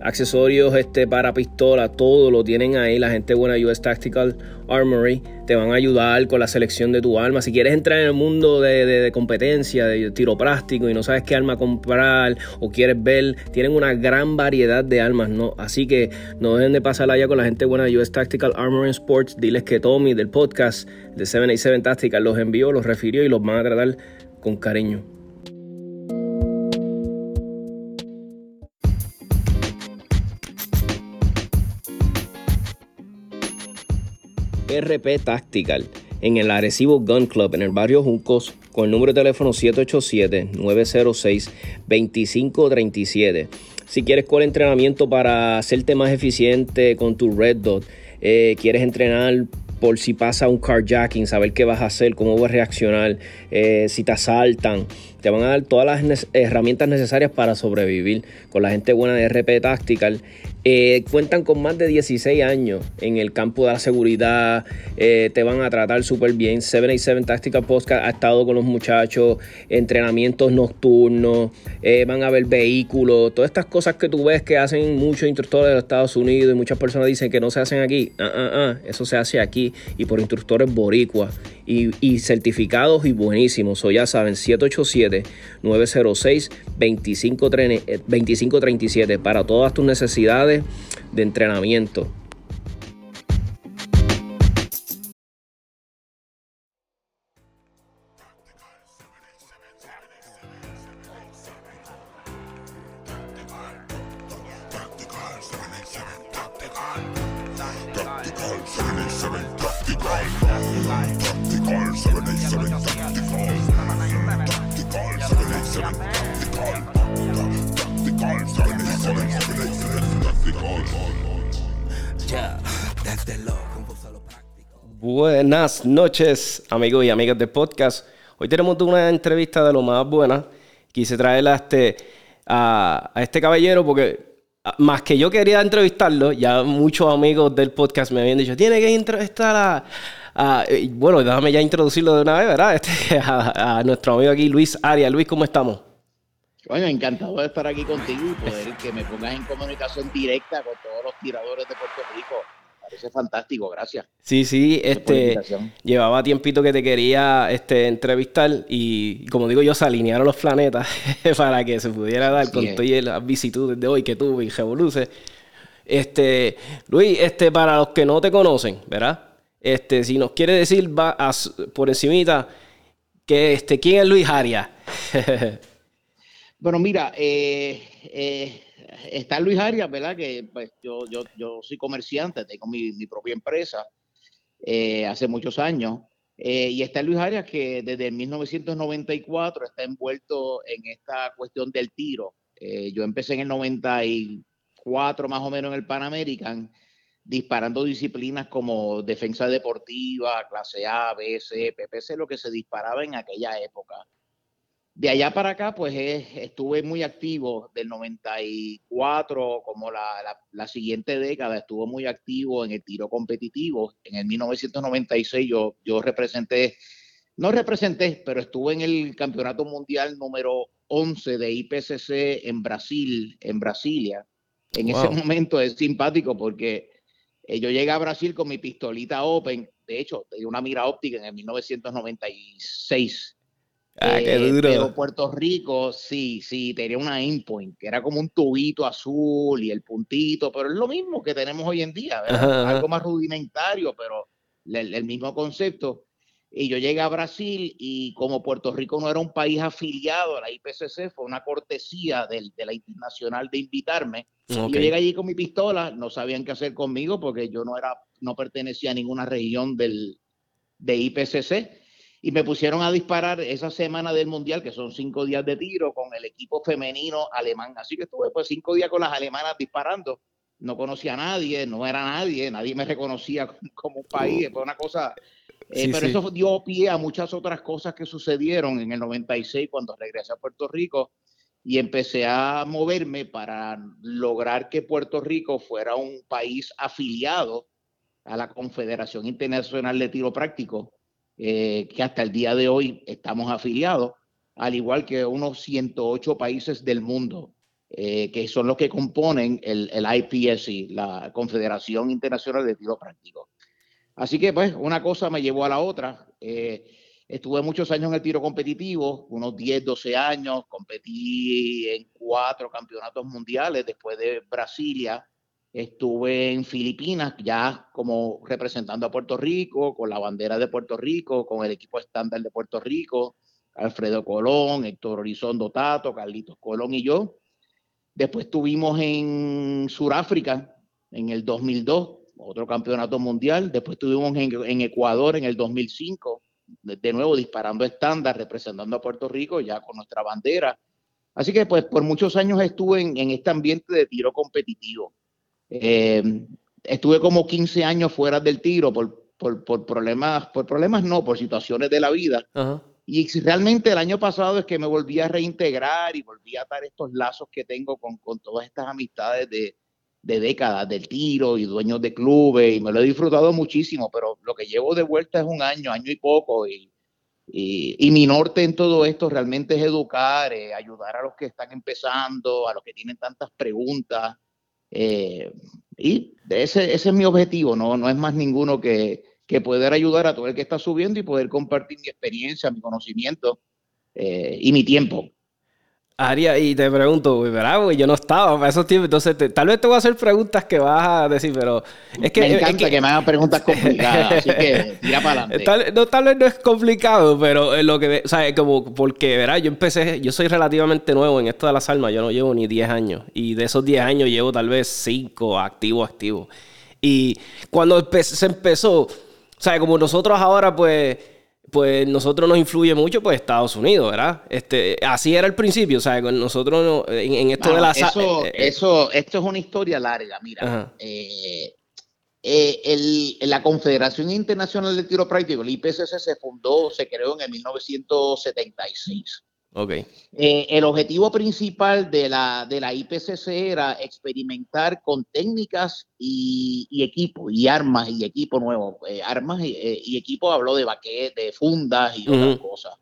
accesorios este, para pistola, todo lo tienen ahí. La gente buena US Tactical Armory te van a ayudar con la selección de tu arma. Si quieres entrar en el mundo de, competencia, de tiro práctico y no sabes qué arma comprar o quieres ver, tienen una gran variedad de armas, ¿no? Así que no dejen de pasar allá con la gente buena de US Tactical Armory Sports. Diles que Tommy del podcast de 787 Tactical los envió, los refirió y los van a tratar con cariño. RP Tactical en el Arecibo Gun Club en el barrio Juncos con el número de teléfono 787-906-2537. Si quieres con entrenamiento para hacerte más eficiente con tu Red Dot, eh, quieres entrenar por si pasa un carjacking, saber qué vas a hacer, cómo vas a reaccionar, eh, si te asaltan. Te van a dar todas las herramientas necesarias para sobrevivir con la gente buena de RP Tactical. Eh, cuentan con más de 16 años en el campo de la seguridad, eh, te van a tratar súper bien. 787 Tactical Podcast ha estado con los muchachos, entrenamientos nocturnos, van a ver vehículos, todas estas cosas que tú ves que hacen muchos instructores de los Estados Unidos y muchas personas dicen que no se hacen aquí. Ah, ah, ah, eso se hace aquí y por instructores boricuas y, certificados y buenísimos. O ya saben, 787-906-2537 para todas tus necesidades de entrenamiento. Buenas noches, amigos y amigas del podcast. Hoy tenemos una entrevista de lo más buena. Quise traerla a este, a, este caballero porque más que yo quería entrevistarlo, ya muchos amigos del podcast me habían dicho, tiene que entrevistar a... bueno, déjame ya introducirlo de una vez, ¿verdad? Este, a, nuestro amigo aquí, Luis Arias. Luis, ¿cómo estamos? Bueno, encantado de estar aquí contigo y poder que me pongas en comunicación directa con todos los tiradores de Puerto Rico parece fantástico, gracias. Sí, sí, este llevaba tiempito que te quería este, entrevistar y como digo yo, se alinearon los planetas para que se pudiera dar con todas las vicisitudes de hoy que tuve y revoluce. Este, Luis, este, para los que no te conocen, ¿verdad? Este, si nos quiere decir va por encimita que este, ¿quién es Luis Arias? bueno, mira, eh, eh está Luis Arias, ¿verdad? Que pues, yo, yo, yo soy comerciante, tengo mi, mi propia empresa eh, hace muchos años. Eh, y está Luis Arias que desde 1994 está envuelto en esta cuestión del tiro. Eh, yo empecé en el 94 más o menos en el Pan American disparando disciplinas como defensa deportiva, clase A, B, C, PPC, lo que se disparaba en aquella época. De allá para acá, pues estuve muy activo del 94, como la, siguiente década, estuvo muy activo en el tiro competitivo. En el 1996 yo, yo representé, no representé, pero estuve en el campeonato mundial número 11 de IPCC en Brasil, en Brasilia. En ese momento es simpático porque eh, yo llegué a Brasil con mi pistolita Open de hecho, tenía una mira óptica en el 1996. Ah, qué duro. Pero Puerto Rico, sí, sí, tenía una endpoint, que era como un tubito azul y el puntito, pero es lo mismo que tenemos hoy en día, algo más rudimentario, pero el mismo concepto. Y yo llegué a Brasil y como Puerto Rico no era un país afiliado a la IPCC, fue una cortesía de, la internacional de invitarme. Y yo llegué allí con mi pistola, no sabían qué hacer conmigo porque yo no era, no pertenecía a ninguna región del, de IPCC. Y me pusieron a disparar esa semana del Mundial, que son cinco días de tiro, con el equipo femenino alemán. Así que estuve pues cinco días con las alemanas disparando. No conocía a nadie, no era nadie, nadie me reconocía como un país. Fue una cosa eh, pero eso dio pie a muchas otras cosas que sucedieron en el 96 cuando regresé a Puerto Rico y empecé a moverme para lograr que Puerto Rico fuera un país afiliado a la Confederación Internacional de Tiro Práctico, eh, que hasta el día de hoy estamos afiliados, al igual que unos 108 países del mundo, eh, que son los que componen el, el IPSC, la Confederación Internacional de Tiro Práctico. Así que, pues, una cosa me llevó a la otra. Eh, estuve muchos años en el tiro competitivo, unos 10, 12 años, competí en cuatro campeonatos mundiales después de Brasilia. Estuve en Filipinas ya como representando a Puerto Rico, con la bandera de Puerto Rico, con el equipo estándar de Puerto Rico, Alfredo Colón, Héctor Horizondo Tato, Carlitos Colón y yo. Después estuvimos en Sudáfrica en el 2002 otro campeonato mundial. Después estuvimos en, Ecuador en el 2005, de, nuevo disparando estándar, representando a Puerto Rico ya con nuestra bandera. Así que pues por muchos años estuve en, este ambiente de tiro competitivo. Eh, estuve como 15 años fuera del tiro por, por, problemas, por problemas no, por situaciones de la vida. Y realmente el año pasado es que me volví a reintegrar y volví a atar estos lazos que tengo con, con todas estas amistades de, de décadas del tiro y dueños de clubes y me lo he disfrutado muchísimo, pero lo que llevo de vuelta es un año, año y poco y, y, mi norte en todo esto realmente es educar, eh, ayudar a los que están empezando, a los que tienen tantas preguntas eh, y ese, ese es mi objetivo, no, no es más ninguno que, que poder ayudar a todo el que está subiendo y poder compartir mi experiencia, mi conocimiento eh, y mi tiempo. Aria, y te pregunto, ¿verdad? Yo no estaba para esos tiempos, entonces tal vez te voy a hacer preguntas que vas a decir, pero es que... Me encanta que, me hagan preguntas complicadas, así que tira para adelante. Tal, no, tal vez no es complicado, pero lo que... O sea, como porque, ¿verdad? Yo empecé, yo soy relativamente nuevo en esto de las almas, yo no llevo ni 10 años, y de esos 10 años llevo tal vez 5 activo, activo. Y cuando se empezó, o sea, como nosotros ahora pues pues nosotros nos influye mucho pues Estados Unidos, ¿verdad? Este, así era el principio, o sea, con nosotros en, esto de la... Eso, eh, eh, eso, esto es una historia larga, mira. Eh, la Confederación Internacional de Tiro Práctico, el IPCC, se fundó, se creó en el 1976. Okay. Eh, el objetivo principal de la, de la IPCC era experimentar con técnicas y, equipo, y armas y equipo nuevo. Eh, armas eh, y, equipo habló de baquetes, de fundas y otras cosas.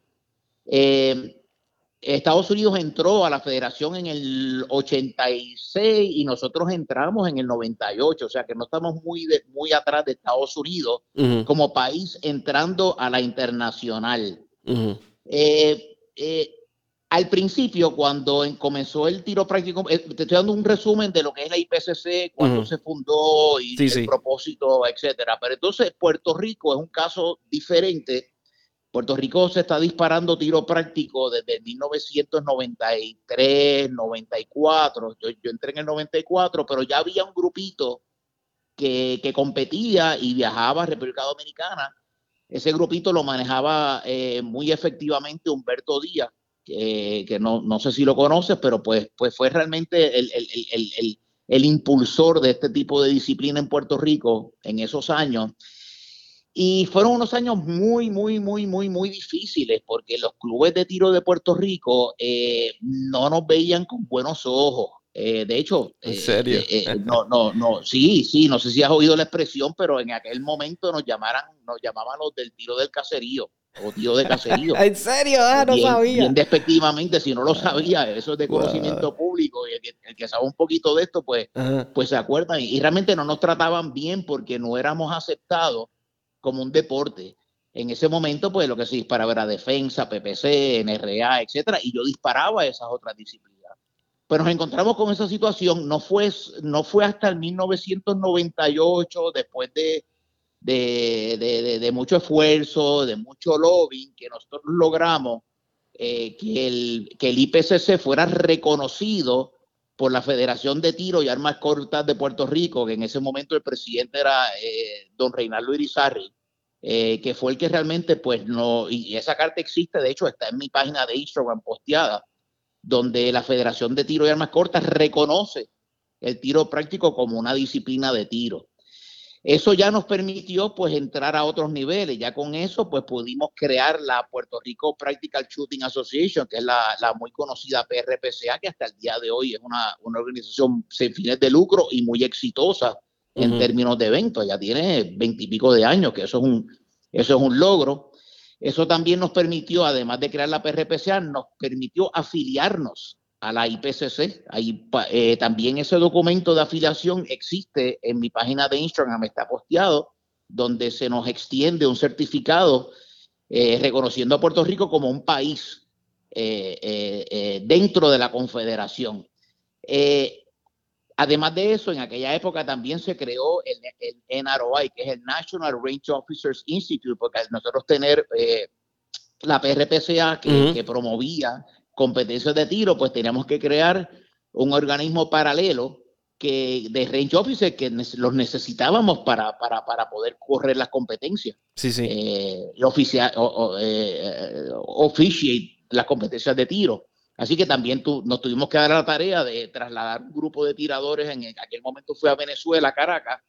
Estados Unidos entró a la federación en el 86 y nosotros entramos en el 98, o sea que no estamos muy, muy atrás de Estados Unidos como país entrando a la internacional. Al principio, cuando comenzó el tiro práctico, eh, te estoy dando un resumen de lo que es la IPCC, cuando se fundó y el propósito, etcétera. Pero entonces Puerto Rico es un caso diferente. Puerto Rico se está disparando tiro práctico desde 1993, 94. Yo, yo entré en el 94, pero ya había un grupito que, que competía y viajaba a República Dominicana. Ese grupito lo manejaba eh, muy efectivamente Humberto Díaz que, no, no, sé si lo conoces, pero pues, pues fue realmente el, el, el, el, impulsor de este tipo de disciplina en Puerto Rico en esos años. Y fueron unos años muy, muy, muy, muy, muy difíciles porque los clubes de tiro de Puerto Rico eh, no nos veían con buenos ojos. Eh, de hecho, ¿En serio? Eh, no, no, no, sí, sí, no sé si has oído la expresión, pero en aquel momento nos llamaran, nos llamaban los del tiro del caserío o tío de caserío. ¿En serio? Ah, no sabía. Bien despectivamente, si no lo sabía, eso es de conocimiento público. Y el que, sabe un poquito de esto, pues, pues se acuerdan. Y realmente no nos trataban bien porque no éramos aceptados como un deporte. En ese momento, pues lo que se disparaba era defensa, PPC, NRA, etcétera, y yo disparaba esas otras disciplinas. Pero nos encontramos con esa situación, no fue, no fue hasta el 1998, después de, de, de, mucho esfuerzo, de mucho lobbying, que nosotros logramos eh, que, el, que el IPCC fuera reconocido por la Federación de Tiro y Armas Cortas de Puerto Rico, que en ese momento el presidente era eh, don Reinaldo Irizarry, eh, que fue el que realmente, pues no, y esa carta existe, de hecho está en mi página de Instagram posteada, donde la Federación de Tiro y Armas Cortas reconoce el tiro práctico como una disciplina de tiro. Eso ya nos permitió pues entrar a otros niveles. Ya con eso pues pudimos crear la Puerto Rico Practical Shooting Association, que es la, muy conocida PRPCA, que hasta el día de hoy es una, organización sin fines de lucro y muy exitosa en términos de eventos. Ya tiene veintipico de años, que eso es un, eso es un logro. Eso también nos permitió, además de crear la PRPCA, nos permitió afiliarnos a la IPCC. Eh, también ese documento de afiliación existe en mi página de Instagram, está posteado, donde se nos extiende un certificado eh, reconociendo a Puerto Rico como un país eh, dentro de la Confederación. Además de eso, en aquella época también se creó el, el, NROI, que es el National Range Officers Institute, porque nosotros tener la PRPCA que, que promovía competencias de tiro, pues teníamos que crear un organismo paralelo que de range officers que los necesitábamos para, para, para, poder correr las competencias. Sí, sí. Eh, oficial, o, eh, officiate las competencias de tiro. Así que también tu, nos tuvimos que dar la tarea de trasladar un grupo de tiradores. En aquel momento fue a Venezuela, Caracas,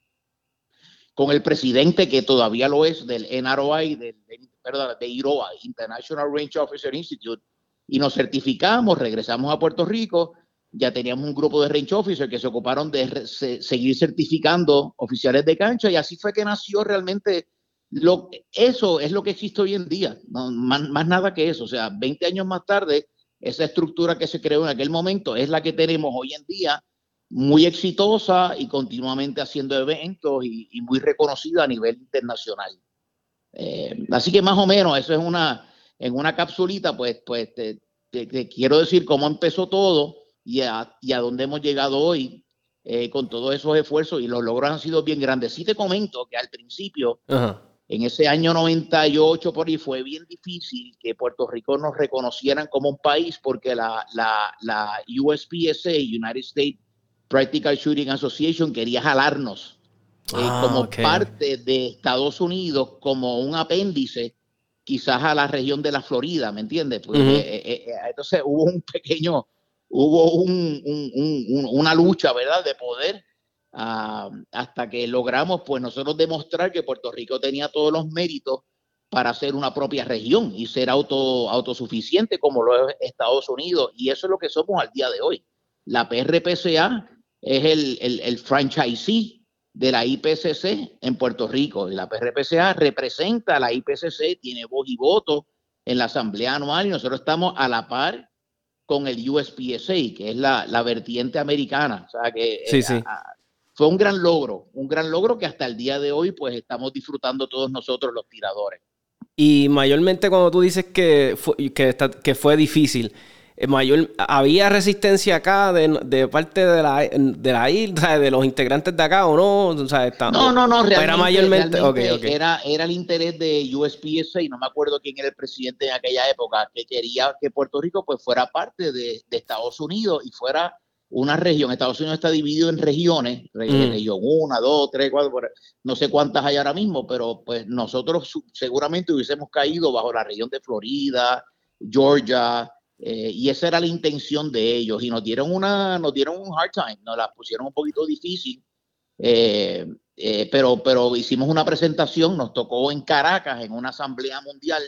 con el presidente que todavía lo es del NROI, del, perdón, de IROA, International Range Officer Institute, y nos certificamos, regresamos a Puerto Rico, ya teníamos un grupo de range officers que se ocuparon de seguir certificando oficiales de cancha y así fue que nació realmente lo, eso es lo que existe hoy en día, más, nada que eso, o sea, 20 años más tarde, esa estructura que se creó en aquel momento es la que tenemos hoy en día, muy exitosa y continuamente haciendo eventos y, muy reconocida a nivel internacional. Eh, así que más o menos eso es una, en una capsulita, pues, pues te, quiero decir cómo empezó todo y a, y a dónde hemos llegado hoy eh, con todos esos esfuerzos y los logros han sido bien grandes. Sí te comento que al principio, en ese año 98 por ahí, fue bien difícil que Puerto Rico nos reconocieran como un país porque la, la, la USPSA, United States Practical Shooting Association, quería jalarnos eh, ah, como parte de Estados Unidos, como un apéndice quizás a la región de la Florida, ¿me entiendes? Pues, eh, eh, eh, entonces hubo un pequeño, hubo una lucha, ¿verdad?, de poder ah, hasta que logramos, pues nosotros demostrar que Puerto Rico tenía todos los méritos para ser una propia región y ser auto, autosuficiente como lo es Estados Unidos. Y eso es lo que somos al día de hoy. La PRPCA es el, el, el franchisee de la IPCC en Puerto Rico. Y la PRPCA representa a la IPCC, tiene voz y voto en la asamblea anual y nosotros estamos a la par con el USPSA, que es la, vertiente americana. O sea que sí, sí. Fue un gran logro, un gran logro que hasta el día de hoy pues estamos disfrutando todos nosotros los tiradores. Y mayormente cuando tú dices que que, que fue difícil, eh, mayor, había resistencia acá de, parte de la, de la isla, de los integrantes de acá o no? no, no, no, realmente, era mayormente Era, era el interés de USPSA y no me acuerdo quién era el presidente en aquella época que quería que Puerto Rico pues fuera parte de, Estados Unidos y fuera una región. Estados Unidos está dividido en regiones, mm. región 1, 2, 3, 4, no sé cuántas hay ahora mismo, pero pues nosotros seguramente hubiésemos caído bajo la región de Florida, Georgia, eh, y esa era la intención de ellos. Y nos dieron, una, nos dieron un hard time, nos la pusieron un poquito difícil. Eh, eh, pero, pero hicimos una presentación, nos tocó en Caracas, en una asamblea mundial.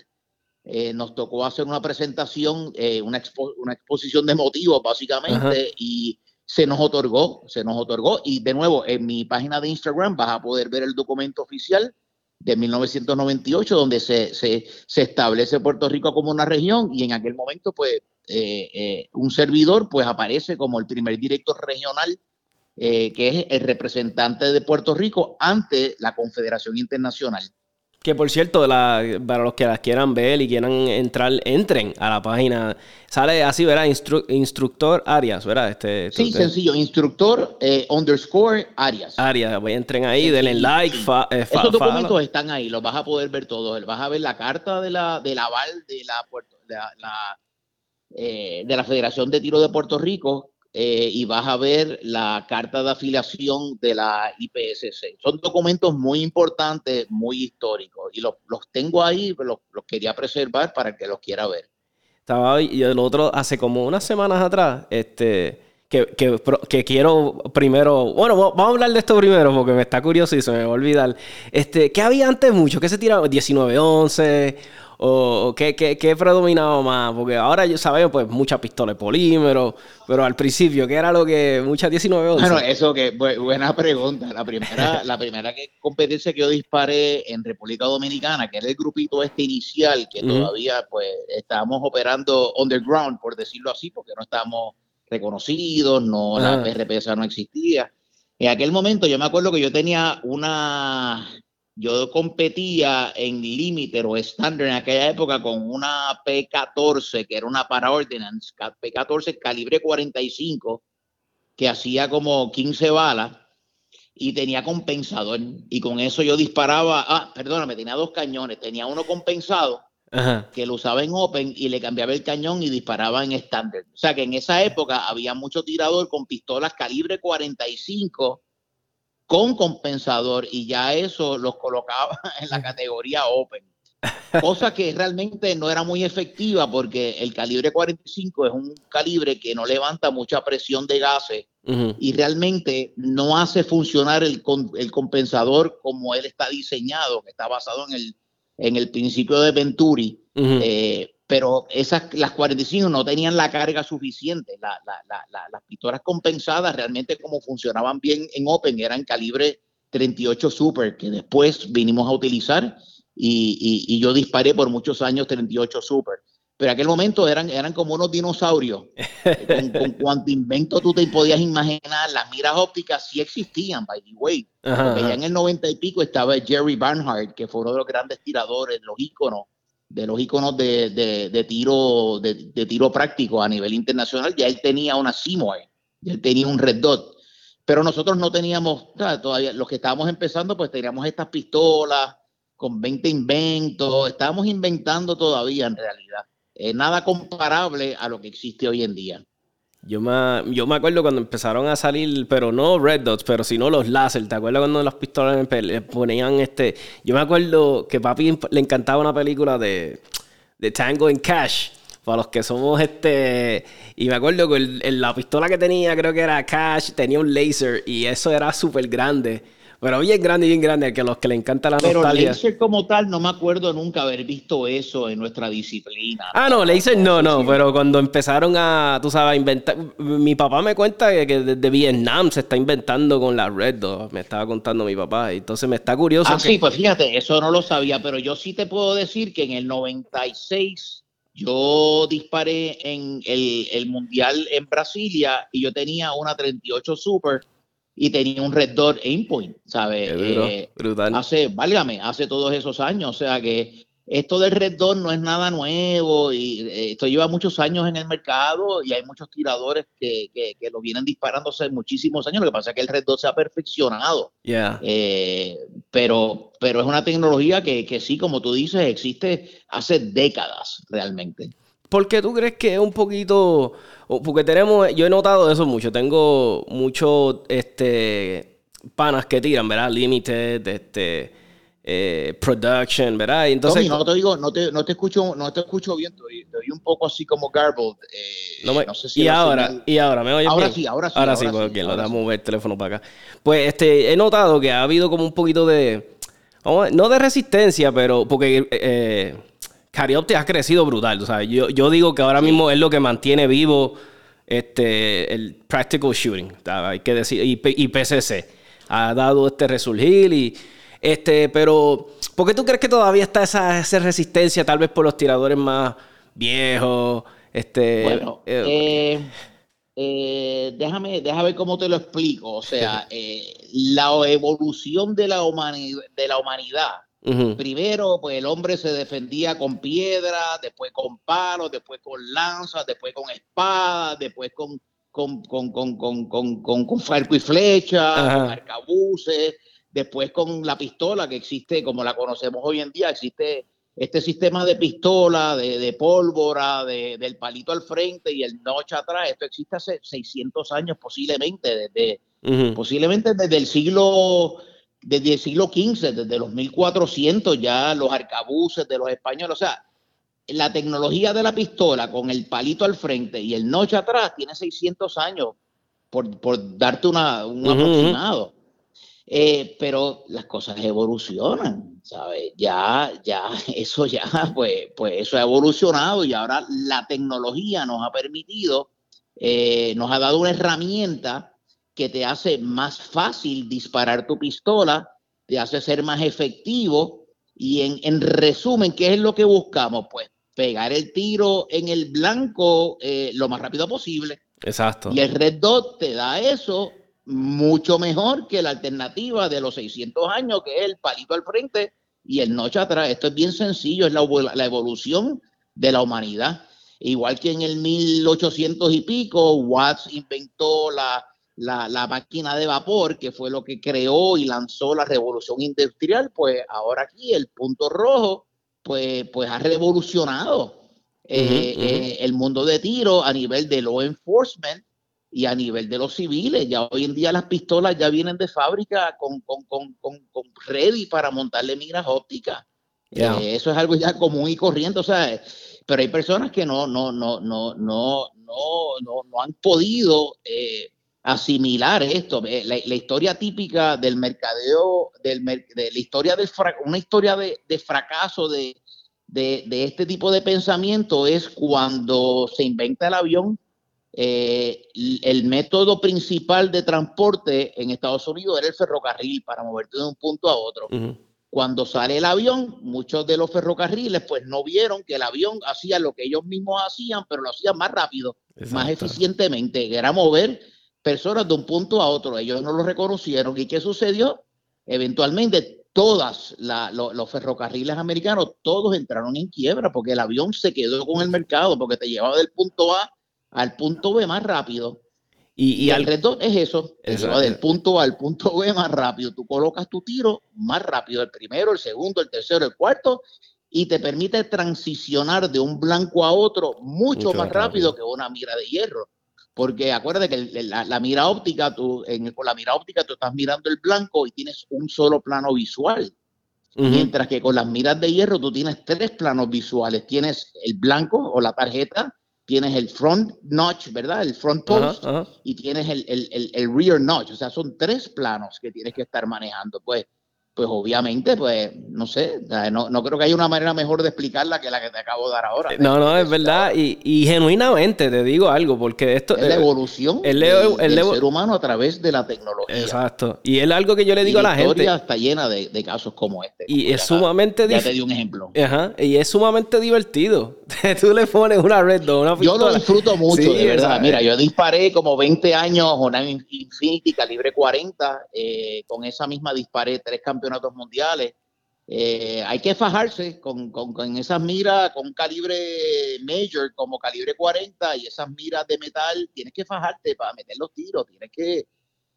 Nos tocó hacer una presentación, una, una, exposición de motivos, básicamente, y se nos otorgó, se nos otorgó. Y de nuevo, en mi página de Instagram vas a poder ver el documento oficial de 1998, donde se, se, se, establece Puerto Rico como una región y en aquel momento, pues, eh, eh, un servidor, pues, aparece como el primer director regional, eh, que es el representante de Puerto Rico ante la Confederación Internacional. Que por cierto, para los que las quieran ver y quieran entrar, entren a la página. Sale así, ¿verdad? instructor Arias, ¿verdad? Este, sí, sencillo. Instructor eh, underscore Arias. Arias, voy, entren ahí, denle like. Eh, Esos documentos están ahí, los vas a poder ver todos. Vas a ver la carta de la, del aval de la, la, eh, de la Federación de Tiro de Puerto Rico eh, y vas a ver la carta de afiliación de la IPSC. Son documentos muy importantes, muy históricos, y los, tengo ahí, los, los, quería preservar para que los quiera ver. Estaba y el otro, hace como unas semanas atrás, este, que, que, quiero primero, bueno, vamos a hablar de esto primero porque me está curioso y se me va a olvidar. Este, ¿Qué había antes mucho? ¿Qué se tiraba? 19-11 ¿O qué, qué, predominaba más? Porque ahora yo sabemos, pues, muchas pistolas de polímero, pero al principio, ¿qué era lo que muchas 19 Bueno, eso que, buena pregunta. La primera, la primera que competencia que yo disparé en República Dominicana, que era el grupito este inicial, que todavía, pues, estábamos operando underground, por decirlo así, porque no estábamos reconocidos, no, la PRPSA no existía. En aquel momento yo me acuerdo que yo tenía una yo competía en límite o estándar en aquella época con una P14, que era una para ordinance, P14 calibre 45, que hacía como 15 balas y tenía compensador. Y con eso yo disparaba, ah, perdóname, tenía dos cañones, tenía uno compensado. que lo usaba en Open y le cambiaba el cañón y disparaba en estándar. O sea que en esa época había mucho tirador con pistolas calibre 45 con compensador y ya eso los colocaba en la categoría Open. Cosa que realmente no era muy efectiva porque el calibre 45 es un calibre que no levanta mucha presión de gases y realmente no hace funcionar el, el, compensador como él está diseñado, que está basado en el, en el principio de Venturi pero esas, las 45 no tenían la carga suficiente. las pistolas compensadas realmente como funcionaban bien en Open eran calibre 38 Super, que después vinimos a utilizar y, yo disparé por muchos años 38 Super. Pero en aquel momento eran, eran como unos dinosaurios. con, con cuanto invento tú te podías imaginar, las miras ópticas sí existían, by the way. Porque ya en el 90 y pico estaba Jerry Barnhart, que fue uno de los grandes tiradores, los íconos de los iconos de, de, tiro de, tiro práctico a nivel internacional, ya él tenía una Seymour, ya él tenía un Red Dot, pero nosotros no teníamos, todavía los que estábamos empezando, pues teníamos estas pistolas con 20 inventos, estábamos inventando todavía en realidad, eh, nada comparable a lo que existe hoy en día. Yo me, yo me acuerdo cuando empezaron a salir, pero no Red Dots, pero sino los láser. ¿Te acuerdas cuando las pistolas le ponían este? Yo me acuerdo que papi le encantaba una película de, de Tango en Cash. Para los que somos este. Y me acuerdo que la pistola que tenía, creo que era Cash, tenía un laser y eso era súper grande. Pero bien grande, bien grande, que los que le encanta la Pero laser como tal, no me acuerdo nunca haber visto eso en nuestra disciplina. Ah, no, laser no, no, pero cuando empezaron a, tú sabes, a inventar... Mi papá me cuenta que, desde Vietnam se está inventando con la Red Dot, me estaba contando mi papá, entonces me está curioso. Ah, sí, pues fíjate, eso no lo sabía, pero yo sí te puedo decir que en el 96 yo disparé en el, el Mundial en Brasilia y yo tenía una 38 Super y tenía un Red Dot Aimpoint, ¿sabes? Eh, brutal. Hace, válgame, hace todos esos años, o sea que esto del Red Dot no es nada nuevo y eh, esto lleva muchos años en el mercado y hay muchos tiradores que, que, lo vienen disparando hace muchísimos años. Lo que pasa es que el Red Dot se ha perfeccionado. Eh, pero, pero es una tecnología que, que sí, como tú dices, existe hace décadas realmente. ¿Por qué tú crees que es un poquito porque tenemos, yo he notado eso mucho. Tengo muchos este, panas que tiran, ¿verdad? Limited, este, eh, production, ¿verdad? entonces, no te digo, no te, no te escucho, no te escucho bien, te oí, un poco así como garbled. Eh, no, sé si y ahora, y ahora, ¿me oyes ahora Sí, ahora sí, ahora, sí, porque lo damos mover el teléfono para acá. Pues este, he notado que ha habido como un poquito de, no de resistencia, pero porque eh, Cariopte ha crecido brutal. O sea, yo, yo digo que ahora mismo es lo que mantiene vivo este, el practical shooting, hay que decir, y, PCC. Ha dado este resurgir y este, pero ¿por qué tú crees que todavía está esa, resistencia, tal vez por los tiradores más viejos? Este, bueno, eh, eh, eh, déjame, déjame ver cómo te lo explico. O sea, la evolución de la, de la humanidad Primero, pues el hombre se defendía con piedra, después con palos, después con lanzas, después con espadas, después con, con, con, con, con, con, con, con farco y flecha, con arcabuces, después con la pistola que existe, como la conocemos hoy en día, existe este sistema de pistola, de, pólvora, de, del palito al frente y el noche atrás, esto existe hace 600 años posiblemente, desde, posiblemente desde el siglo desde el siglo XV, desde los 1400 ya los arcabuces de los españoles, o sea, la tecnología de la pistola con el palito al frente y el noche atrás tiene 600 años, por, por darte una, un aproximado. Eh, pero las cosas evolucionan, ¿sabes? Ya, ya, eso ya, pues, pues eso ha evolucionado y ahora la tecnología nos ha permitido, eh, nos ha dado una herramienta que te hace más fácil disparar tu pistola, te hace ser más efectivo y en, en resumen, ¿qué es lo que buscamos? Pues pegar el tiro en el blanco eh, lo más rápido posible. Exacto. Y el Red Dot te da eso mucho mejor que la alternativa de los 600 años, que es el palito al frente y el noche atrás. Esto es bien sencillo, es la, la evolución de la humanidad. Igual que en el 1800 y pico, Watts inventó la, la, máquina de vapor, que fue lo que creó y lanzó la revolución industrial, pues ahora aquí el punto rojo, pues, pues ha revolucionado eh, eh, el mundo de tiro a nivel de law enforcement y a nivel de los civiles. Ya hoy en día las pistolas ya vienen de fábrica con, con, con, con ready para montarle miras ópticas. Eh, eso es algo ya común y corriente, o sea, pero hay personas que no, no, no, no, no, no, no, no han podido asimilar esto. La, historia típica del mercadeo, del, de la historia del una historia de, fracaso de, de, este tipo de pensamiento es cuando se inventa el avión. Eh, el método principal de transporte en Estados Unidos era el ferrocarril para moverte de un punto a otro. Cuando sale el avión, muchos de los ferrocarriles pues no vieron que el avión hacía lo que ellos mismos hacían, pero lo hacían más rápido, más eficientemente, que era mover personas de un punto a otro. Ellos no lo reconocieron. ¿Y qué sucedió? Eventualmente todas los ferrocarriles americanos, todos entraron en quiebra porque el avión se quedó con el mercado, porque te llevaba del punto A al punto B más rápido. Y, el reto es eso, del punto A al punto B más rápido. Tú colocas tu tiro más rápido, el primero, el segundo, el tercero, el cuarto, y te permite transicionar de un blanco a otro mucho, más rápido que una mira de hierro. Porque acuérdate que la, mira óptica, tú, en, con la mira óptica tú estás mirando el blanco y tienes un solo plano visual. Mientras que con las miras de hierro tú tienes tres planos visuales. Tienes el blanco o la tarjeta, tienes el front notch, ¿verdad? El front post y tienes el, el, el, rear notch. O sea, son tres planos que tienes que estar manejando. Pues pues obviamente, pues, no sé, no, no, creo que haya una manera mejor de explicarla que la que te acabo de dar ahora. No, no, es verdad, y, y genuinamente te digo algo, porque esto... Es la evolución el, del, ser humano a través de la tecnología. Exacto, y es algo que yo le digo a la, gente. La historia está llena de, de, casos como este. Y es sumamente... Ya te di un ejemplo. Ajá, y es sumamente divertido. Tú le pones una red una pistola. Yo lo disfruto mucho, de verdad. Mira, yo disparé como 20 años una Infinity calibre 40, eh, con esa misma disparé tres campeonatos campeonatos mundiales. Eh, hay que fajarse con, con, esas miras con calibre major como calibre 40 y esas miras de metal, tienes que fajarte para meter los tiros, tienes que,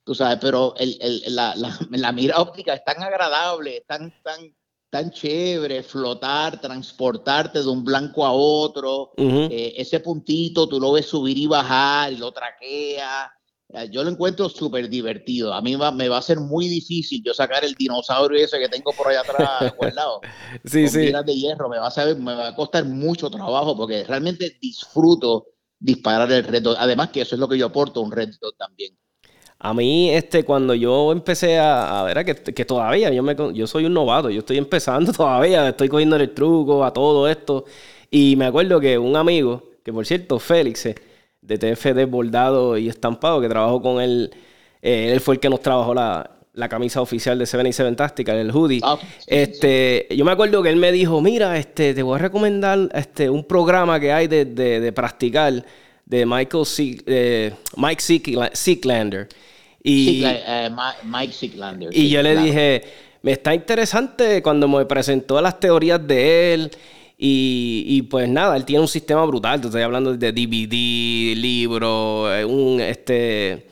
tú sabes, pero el, el, la, la, mira óptica es tan agradable, es tan, tan, tan chévere, flotar, transportarte de un blanco a otro, eh, ese puntito tú lo ves subir y bajar y lo traquea yo lo encuentro súper divertido. A mí me va a ser muy difícil yo sacar el dinosaurio ese que tengo por allá atrás guardado. sí, con sí. de hierro. Me va, a me va a costar mucho trabajo porque realmente disfruto disparar el reto. Además que eso es lo que yo aporto, un reto también. A mí, este, cuando yo empecé a, ver, que, que, todavía yo, me, yo soy un novato, yo estoy empezando todavía, estoy cogiendo el truco a todo esto. Y me acuerdo que un amigo, que por cierto, Félix, eh, de TFD bordado y estampado, que trabajó con él. Eh, él fue el que nos trabajó la, camisa oficial de 77 Tactical, el hoodie. Ah, este, yo me acuerdo que él me dijo, mira, este, te voy a recomendar este, un programa que hay de, de, practicar de Michael eh, Mike Sicklander. Y, eh, Mike. Y yo le dije, me está interesante cuando me presentó las teorías de él. Y, pues nada, él tiene un sistema brutal. Te estoy hablando de DVD, libro, eh, un este.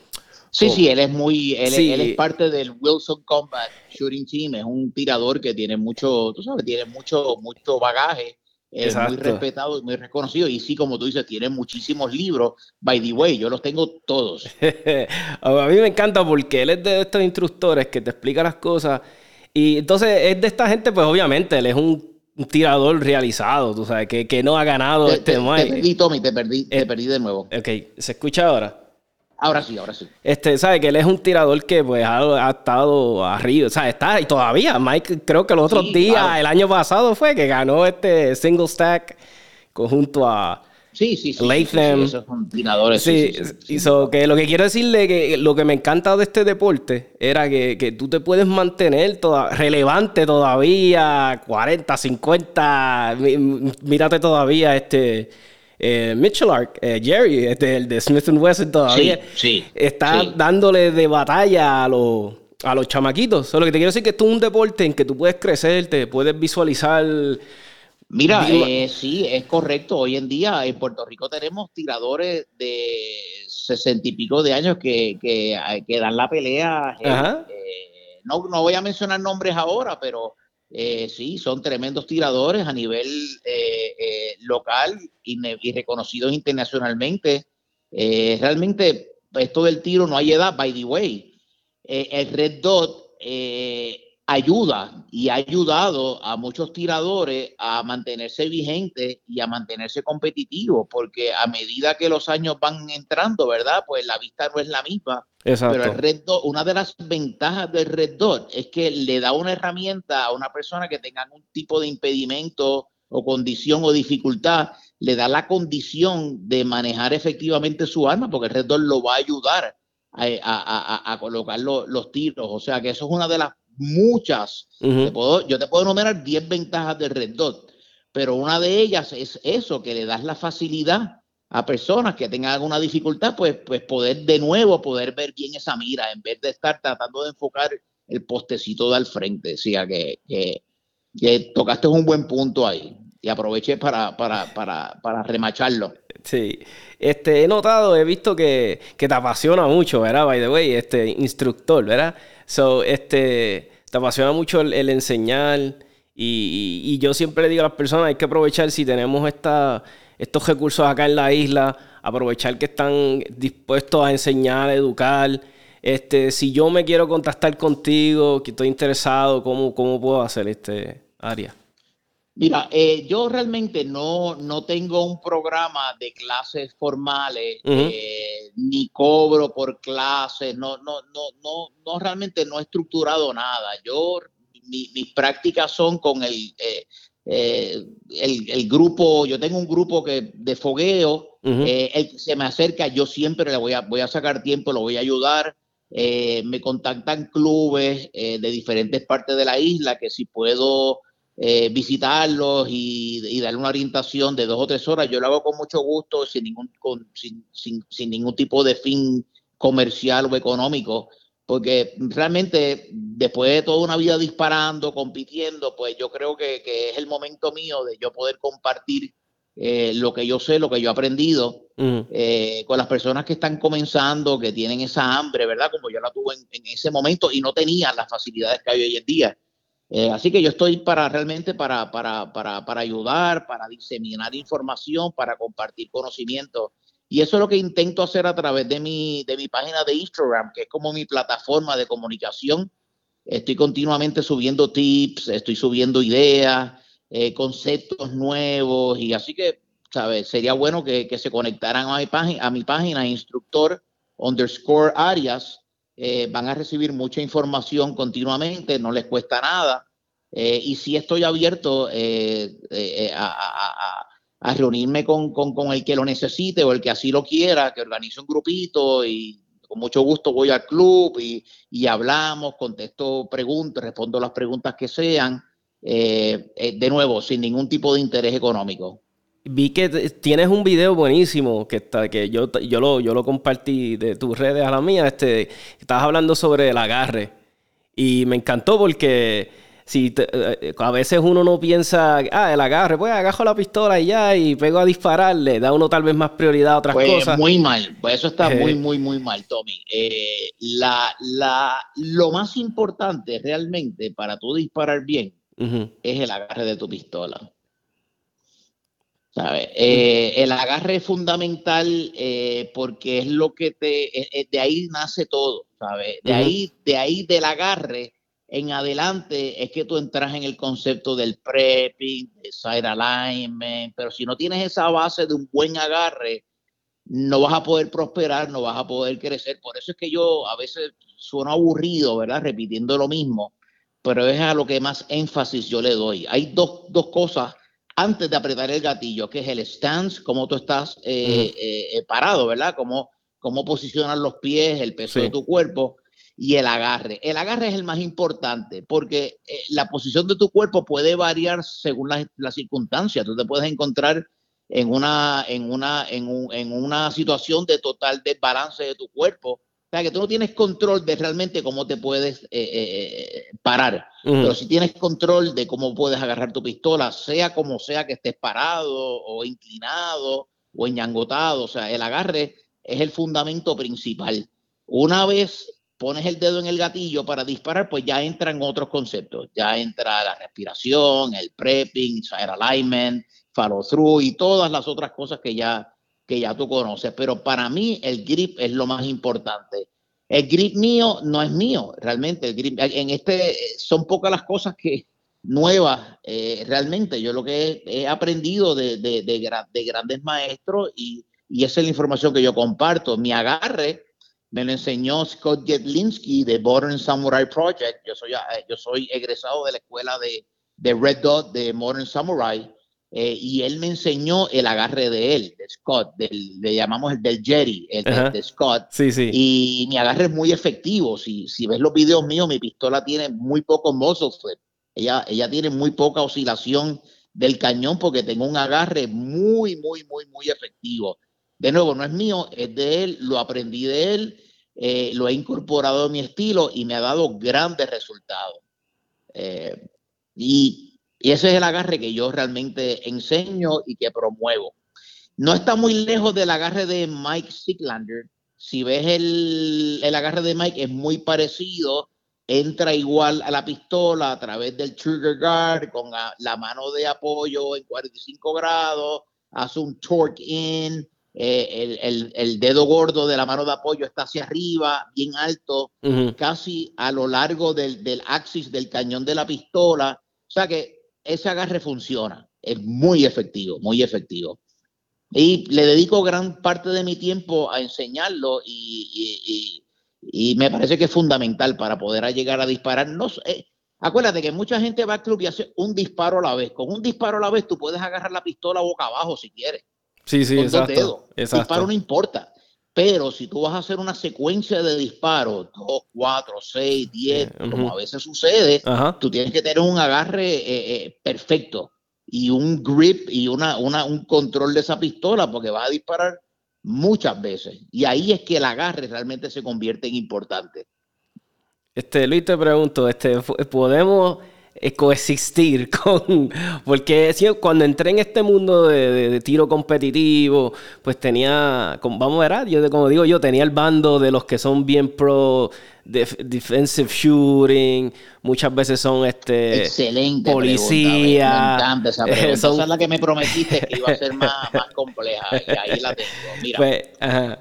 Sí, sí, él es muy, él, él, es parte del Wilson Combat Shooting Team, es un tirador que tiene mucho, tú sabes, tiene mucho, mucho bagaje es muy respetado y muy reconocido. Y sí, como tú dices, tiene muchísimos libros. By the way, yo los tengo todos. a mí me encanta porque él es de estos instructores que te explica las cosas. Y entonces es de esta gente, pues obviamente, él es un, tirador realizado, tú sabes, que, que no ha ganado te, este te, te perdí, Tommy, te perdí, te eh, perdí de nuevo. Ok, ¿se escucha ahora? Ahora sí, ahora sí. Este, sabe que él es un tirador que pues ha, estado arriba, o sea, está y todavía. Mike, creo que los otros días, el año pasado fue que ganó este single stack conjunto a sí, sí, sí, Latham. esos son tiradores. Sí, sí, que lo que quiero decirle que lo que me encanta de este deporte era que, que tú te puedes mantener toda, relevante todavía, 40, 50, mírate todavía este eh, Mitchell Ark, eh, Jerry, este, el de Smith Wesson todavía, está dándole de batalla a los, a los chamaquitos. Solo que te quiero decir que esto es un deporte en que tú puedes crecer, te puedes visualizar. Mira, eh, sí, es correcto. Hoy en día en Puerto Rico tenemos tiradores de sesenta y pico de años que, que, que dan la pelea. Eh, no, no voy a mencionar nombres ahora, pero eh, sí, son tremendos tiradores a nivel eh, eh, local y, y, reconocidos internacionalmente. realmente, esto del tiro no hay edad, by the way. el Red Dot ayuda y ha ayudado a muchos tiradores a mantenerse vigentes y a mantenerse competitivos, porque a medida que los años van entrando, ¿verdad? Pues la vista no es la misma. Pero el Red Dot, una de las ventajas del Red Dot es que le da una herramienta a una persona que tenga algún tipo de impedimento o condición o dificultad, le da la condición de manejar efectivamente su arma, porque el Red Dot lo va a ayudar a, colocar los tiros. O sea que eso es una de las muchas. puedo, yo te puedo enumerar 10 ventajas del Red Dot, pero una de ellas es eso, que le das la facilidad a personas que tengan alguna dificultad, pues, pues poder de nuevo poder ver bien esa mira, en vez de estar tratando de enfocar el postecito de al frente. O sea, que, que, tocaste un buen punto ahí y aproveché para, para, para, para remacharlo. Sí, este, he notado, he visto que, que, te apasiona mucho, ¿verdad? By the way, este instructor, ¿verdad? So, este, te apasiona mucho el, enseñar y, yo siempre le digo a las personas, hay que aprovechar si tenemos estos recursos acá en la isla, aprovechar que están dispuestos a enseñar, a educar. Este, si yo me quiero contactar contigo, que estoy interesado, ¿cómo, cómo puedo hacer este área? Mira, eh, yo realmente no, no tengo un programa de clases formales, eh, ni cobro por clases, no, no, no, no, no realmente no he estructurado nada. Yo, mis prácticas son con el, eh, el, grupo, yo tengo un grupo que, de fogueo, el se me acerca, yo siempre le voy a, voy a sacar tiempo, lo voy a ayudar. me contactan clubes de diferentes partes de la isla que si puedo eh, visitarlos y, darle una orientación de dos o tres horas. Yo lo hago con mucho gusto, sin ningún, sin, ningún tipo de fin comercial o económico, porque realmente después de toda una vida disparando, compitiendo, pues yo creo que, es el momento mío de yo poder compartir eh, lo que yo sé, lo que yo he aprendido eh, con las personas que están comenzando, que tienen esa hambre, ¿verdad? Como yo la tuve en, en ese momento y no tenían las facilidades que hay hoy en día. Eh, así que yo estoy para realmente para, para, para, para, ayudar, para diseminar información, para compartir conocimiento. Y eso es lo que intento hacer a través de mi, de mi página de Instagram, que es como mi plataforma de comunicación. Estoy continuamente subiendo tips, estoy subiendo ideas, eh, conceptos nuevos. Y así que, ¿sabes? Sería bueno que, que se conectaran a mi, página, a mi página, instructor underscore Arias eh, van a recibir mucha información continuamente, no les cuesta nada. Eh, y sí estoy abierto eh, a, reunirme con, el que lo necesite o el que así lo quiera, que organice un grupito y con mucho gusto voy al club y, y hablamos, contesto preguntas, respondo las preguntas que sean, de nuevo, sin ningún tipo de interés económico. Vi que tienes un video buenísimo que está, que yo, yo, lo, yo lo compartí de tus redes a la mía. Este, estabas hablando sobre el agarre. Y me encantó porque si eh, a veces uno no piensa, ah, el agarre, pues agajo la pistola y ya, y pego a dispararle, da uno tal vez más prioridad a otras pues, cosas. Muy mal, pues eso está muy, muy, muy mal, Tommy. Eh, la, la, lo más importante realmente para tú disparar bien es el agarre de tu pistola. ¿Sabes? Eh, el agarre es fundamental porque es lo que te, de ahí nace todo, ¿sabes? De ahí, de ahí del agarre en adelante es que tú entras en el concepto del prepping, de side alignment, pero si no tienes esa base de un buen agarre, no vas a poder prosperar, no vas a poder crecer. Por eso es que yo a veces sueno aburrido, ¿verdad? Repitiendo lo mismo, pero es a lo que más énfasis yo le doy. Hay dos, cosas antes de apretar el gatillo, que es el stance, cómo tú estás eh, eh, eh, parado, ¿verdad? Cómo, cómo posicionas los pies, el peso de tu cuerpo y el agarre. El agarre es el más importante porque eh, la posición de tu cuerpo puede variar según las la circunstancias. Tú te puedes encontrar en una, en, una, en, una situación de total desbalance de tu cuerpo. O sea, que tú no tienes control de realmente cómo te puedes eh, eh, parar. Pero si tienes control de cómo puedes agarrar tu pistola, sea como sea que estés parado o inclinado o enñangotado. O sea, el agarre es el fundamento principal. Una vez pones el dedo en el gatillo para disparar, pues ya entran otros conceptos. Ya entra la respiración, el prepping, side alignment, follow through y todas las otras cosas que ya, que ya tú conoces. Pero para mí el grip es lo más importante. El grip mío no es mío, realmente. El grip, en este son pocas las cosas que nuevas, eh, realmente. Yo lo que he, aprendido de, de, de, grandes maestros y, y esa es la información que yo comparto. Mi agarre me lo enseñó Scott Jedlinski de Modern Samurai Project. Yo soy, eh, yo soy egresado de la escuela de, de Red Dot de Modern Samurai. Eh, y él me enseñó el agarre de él, de Scott, del, le llamamos el del Jerry, el de, Scott. Sí, sí. Y mi agarre es muy efectivo. Si, si ves los videos míos, mi pistola tiene muy poco muzzle flip. Ella, ella tiene muy poca oscilación del cañón porque tengo un agarre muy, muy, muy, muy efectivo. De nuevo, no es mío, es de él, lo aprendí de él, eh, lo he incorporado a mi estilo y me ha dado grandes resultados. Eh, y, ese es el agarre que yo realmente enseño y que promuevo. No está muy lejos del agarre de Mike Siglander. Si ves el, el agarre de Mike, es muy parecido entra igual a la pistola a través del trigger guard con la, mano de apoyo en 45 grados, hace un torque in, eh, el, dedo gordo de la mano de apoyo está hacia arriba, bien alto, casi a lo largo del, del axis del cañón de la pistola. O sea que ese agarre funciona, es muy efectivo, muy efectivo. Y le dedico gran parte de mi tiempo a enseñarlo y, me parece que es fundamental para poder llegar a disparar. No, eh, acuérdate que mucha gente va al club y hace un disparo a la vez. Con un disparo a la vez tú puedes agarrar la pistola boca abajo si quieres. Sí, sí, exacto, Disparo no importa. Pero si tú vas a hacer una secuencia de disparos, 2, 4, 6, 10, como a veces sucede, tú tienes que tener un agarre eh, eh, perfecto y un grip y una, una, un control de esa pistola porque vas a disparar muchas veces. Y ahí es que el agarre realmente se convierte en importante. Este, Luis, te pregunto, este, ¿podemos coexistir con... Porque cuando entré en este mundo de, tiro competitivo, pues tenía, vamos a ver, yo, como digo yo, tenía el bando de los que son bien pro defensive shooting, muchas veces son este Excelente policía. Me encanta esa pregunta. esa es la que me prometiste que iba a ser más, más compleja. Y ahí la tengo. Mira. Pues, ajá.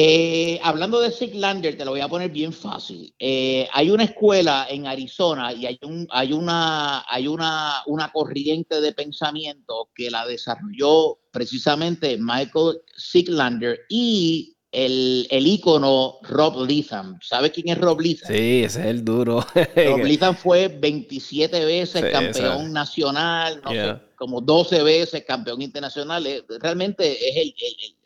Eh, hablando de Siglander, te lo voy a poner bien fácil. Eh, hay una escuela en Arizona y hay, un, hay, una, hay una, una corriente de pensamiento que la desarrolló precisamente Michael Siglander y el, el ícono Rob Litham. ¿Sabes quién es Rob Litham? Sí, ese es el duro. Rob Litham fue 27 veces campeón nacional, no sé como 12 veces campeón internacional. Eh, realmente es el,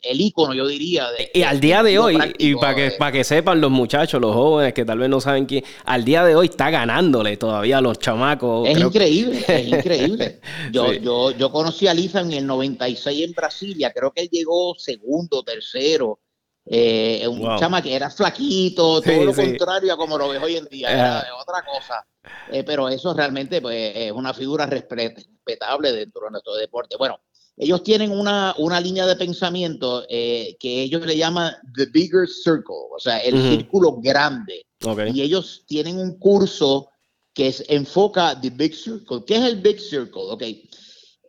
el, ícono, yo diría. y al día de hoy, y para que, para que sepan los muchachos, los jóvenes que tal vez no saben quién, al día de hoy está ganándole todavía a los chamacos. Es increíble, es increíble. Yo, yo, yo conocí a Lisa en el 96 en Brasilia, creo que él llegó segundo, tercero. Eh, un chama que era flaquito, todo lo contrario a como lo ves hoy en día, era otra cosa. Eh, pero eso realmente pues, es una figura respetable dentro de nuestro deporte. Bueno, ellos tienen una, una línea de pensamiento eh, que ellos le llaman The Bigger Circle, o sea, el círculo grande. Y ellos tienen un curso que es, enfoca The Big Circle. ¿Qué es el Big Circle? Ok,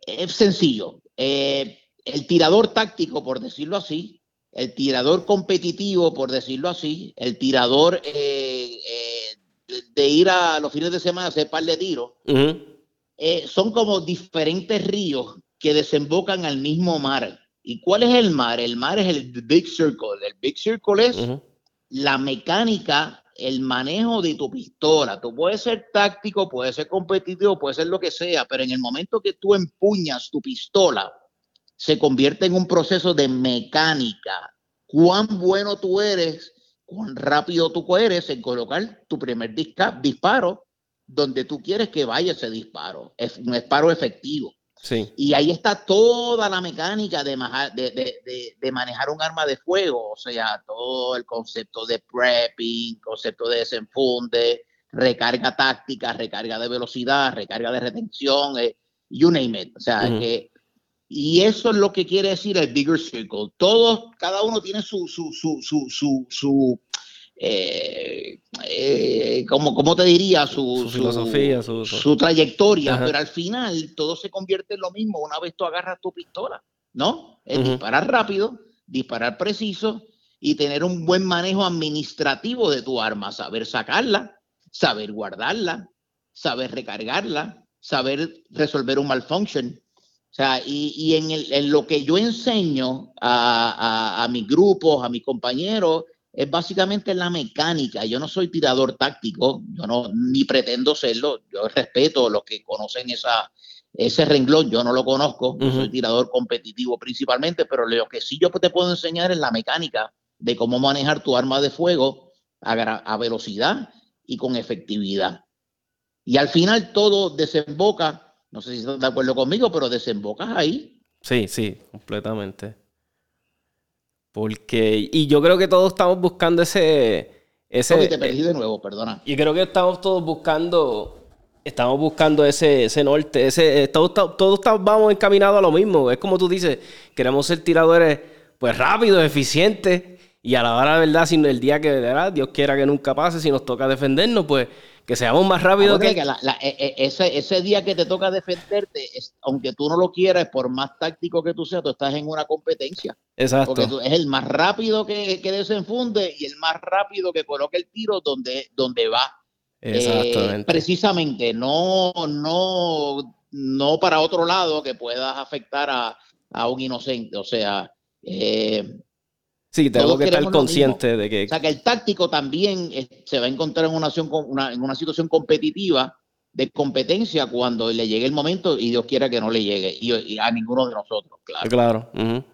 es sencillo. Eh, el tirador táctico, por decirlo así, el tirador competitivo, por decirlo así, el tirador eh, de ir a los fines de semana a hacer par de tiros, son como diferentes ríos que desembocan al mismo mar. ¿Y cuál es el mar? El mar es el Big Circle. El Big Circle es la mecánica, el manejo de tu pistola. Tú puedes ser táctico, puedes ser competitivo, puede ser lo que sea, pero en el momento que tú empuñas tu pistola, se convierte en un proceso de mecánica. Cuán bueno tú eres, cuán rápido tú eres en colocar tu primer disparo donde tú quieres que vaya ese disparo. Es un disparo efectivo. Y ahí está toda la mecánica de, de, manejar un arma de fuego, o sea, todo el concepto de prepping, concepto de desenfunde, recarga táctica, recarga de velocidad, recarga de retención, eh, you name it. O sea, que, y eso es lo que quiere decir el bigger circle. Todos, cada uno tiene su, su, su, su, su eh, eh, como, te diría, su, filosofía, su, trayectoria, pero al final todo se convierte en lo mismo una vez tú agarras tu pistola, ¿no? Es disparar rápido, disparar preciso y tener un buen manejo administrativo de tu arma, saber sacarla, saber guardarla, saber recargarla, saber resolver un malfunction. O sea, y, en, en, lo que yo enseño a, a, a mis grupos, a mis compañeros, es básicamente la mecánica. Yo no soy tirador táctico, yo no ni pretendo serlo. Yo respeto a los que conocen esa, ese renglón, yo no lo conozco. soy tirador competitivo principalmente, pero lo que sí yo te puedo enseñar es la mecánica de cómo manejar tu arma de fuego a, a velocidad y con efectividad. Y al final todo desemboca, no sé si estás de acuerdo conmigo, pero desembocas ahí. Sí, sí, completamente. Porque, y yo creo que todos estamos buscando ese... ese te perdí de nuevo, perdona. Y creo que estamos todos buscando, estamos buscando ese, ese norte, ese, todos, todos, vamos encaminados a lo mismo. Es como tú dices, queremos ser tiradores pues rápidos, eficientes, y a la hora de verdad, si el día que Dios quiera que nunca pase, si nos toca defendernos, pues que seamos más rápidos que... E, e, ese, ese, día que te toca defenderte, aunque tú no lo quieras, por más táctico que tú seas, tú estás en una competencia. Exacto. Porque tú, es el más rápido que, que, desenfunde y el más rápido que coloque el tiro donde, donde va. Exactamente. Eh, precisamente, no, no, no para otro lado que puedas afectar a, a un inocente. O sea, eh, Sí, tengo que estar consciente de que... O sea, que el táctico también eh, se va a encontrar en una, en una situación competitiva de competencia cuando le llegue el momento y Dios quiera que no le llegue y, a ninguno de nosotros, claro. Claro.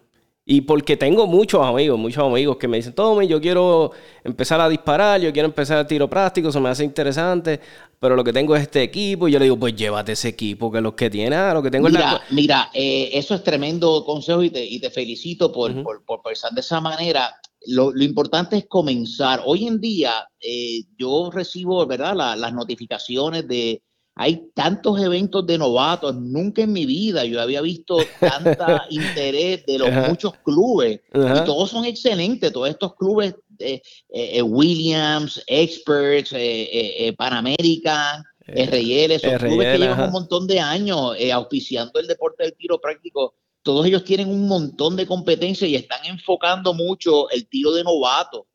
Y porque tengo muchos amigos, muchos amigos que me dicen, Tome, yo quiero empezar a disparar, yo quiero empezar a tiro práctico, eso me hace interesante, pero lo que tengo es este equipo. Y yo le digo, pues llévate ese equipo, que los que tiene, ah, lo que tengo mira, Mira, eh, eso es tremendo consejo y te, y te felicito por, por, pensar de esa manera. Lo, importante es comenzar. Hoy en día eh, yo recibo, ¿verdad?, las notificaciones de hay tantos eventos de novatos, nunca en mi vida yo había visto tanta interés de los muchos clubes y todos son excelentes, todos estos clubes, eh, eh, Williams, Experts, eh, Pan American, RL, esos clubes que llevan un montón de años auspiciando el deporte del tiro práctico, todos ellos tienen un montón de competencia y están enfocando mucho el tiro de novato.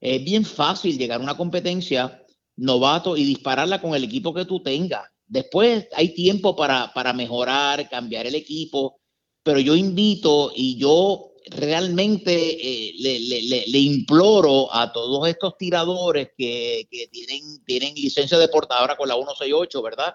Es bien fácil llegar a una competencia novato y dispararla con el equipo que tú tengas. Después hay tiempo para, para mejorar, cambiar el equipo, pero yo invito y yo realmente eh, le, le, imploro a todos estos tiradores que, que tienen, tienen licencia de portadora con la 168, ¿verdad?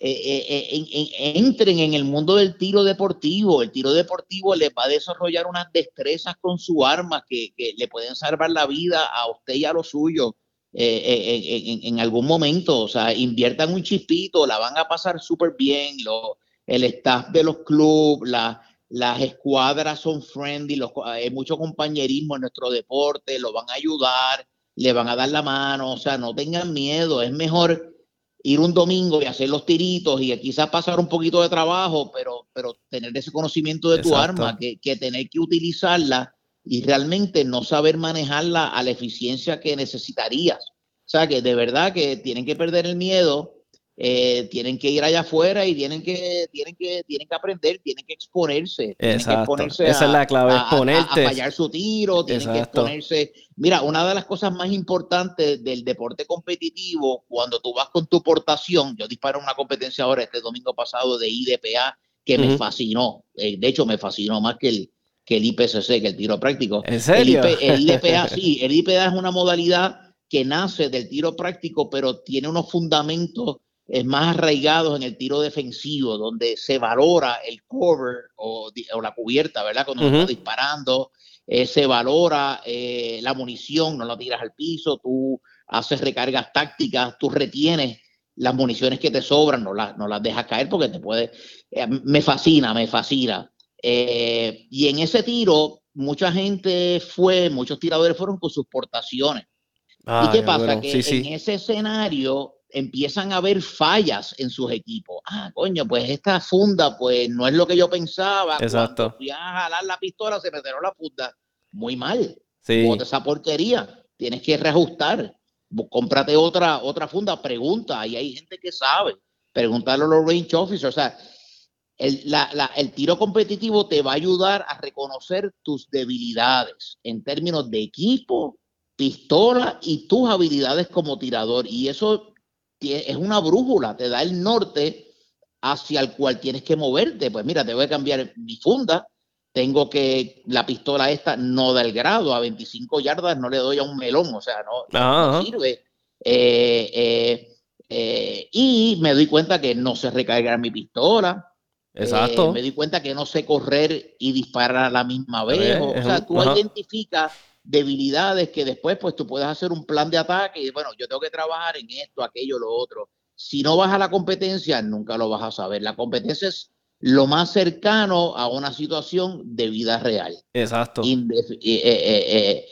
Eh, eh, entren en el mundo del tiro deportivo. El tiro deportivo les va a desarrollar unas destrezas con su arma que, que le pueden salvar la vida a usted y a los suyos. Eh, eh, en, algún momento, o sea, inviertan un chispito, la van a pasar súper bien, lo, el staff de los clubes, la, las escuadras son friendly, hay mucho compañerismo en nuestro deporte, lo van a ayudar, le van a dar la mano, o sea, no tengan miedo, es mejor ir un domingo y hacer los tiritos y quizás pasar un poquito de trabajo, pero, pero tener ese conocimiento de tu arma, que, que tener que utilizarla y realmente no saber manejarla a la eficiencia que necesitarías. O sea, que de verdad que tienen que perder el miedo eh, tienen que ir allá afuera y tienen que, tienen que, tienen que aprender, tienen que exponerse. Tienen que exponerse Esa es la clave, exponerte. A, fallar su tiro, tienen que exponerse. Mira, una de las cosas más importantes del deporte competitivo, cuando tú vas con tu portación, yo disparo una competencia ahora este domingo pasado de IDPA que me fascinó. Eh, de hecho, me fascinó más que el, que el IPCC, que el tiro práctico. ¿En serio? El, IDPA, sí, el IDPA es una modalidad que nace del tiro práctico, pero tiene unos fundamentos más arraigados en el tiro defensivo, donde se valora el cover o, la cubierta, ¿verdad? Cuando estás disparando, eh, se valora eh, la munición, no la tiras al piso, tú haces recargas tácticas, tú retienes las municiones que te sobran, no las, no las dejas caer porque te puede... Eh, me fascina, me fascina. Y en ese tiro, mucha gente fue, muchos tiradores fueron con sus portaciones. ¿Y qué pasa? que en ese escenario empiezan a haber fallas en sus equipos. Ah, coño, pues esta funda, pues no es lo que yo pensaba. Exacto. Cuando fui a jalar la pistola, se me cerró la funda. Muy mal. Sí. esa porquería. Tienes que reajustar. Cómprate otra, otra funda, pregunta. Ahí hay gente que sabe. Pregúntale a los range officers. O sea, el, el tiro competitivo te va a ayudar a reconocer tus debilidades en términos de equipo, pistola y tus habilidades como tirador. Y eso es una brújula, te da el norte hacia el cual tienes que moverte. Pues mira, te voy a cambiar mi funda, tengo que la pistola esta no da el grado, a 25 yardas no le doy a un melón, o sea, no, sirve. Eh, eh, eh, y me doy cuenta que no sé recargar mi pistola. Exacto. me doy cuenta que no sé correr y disparar a la misma vez. o, sea, tú identificas debilidades que después pues tú puedes hacer un plan de ataque y bueno, yo tengo que trabajar en esto, aquello, lo otro. Si no vas a la competencia, nunca lo vas a saber. La competencia es lo más cercano a una situación de vida real. Exacto. Eh, eh,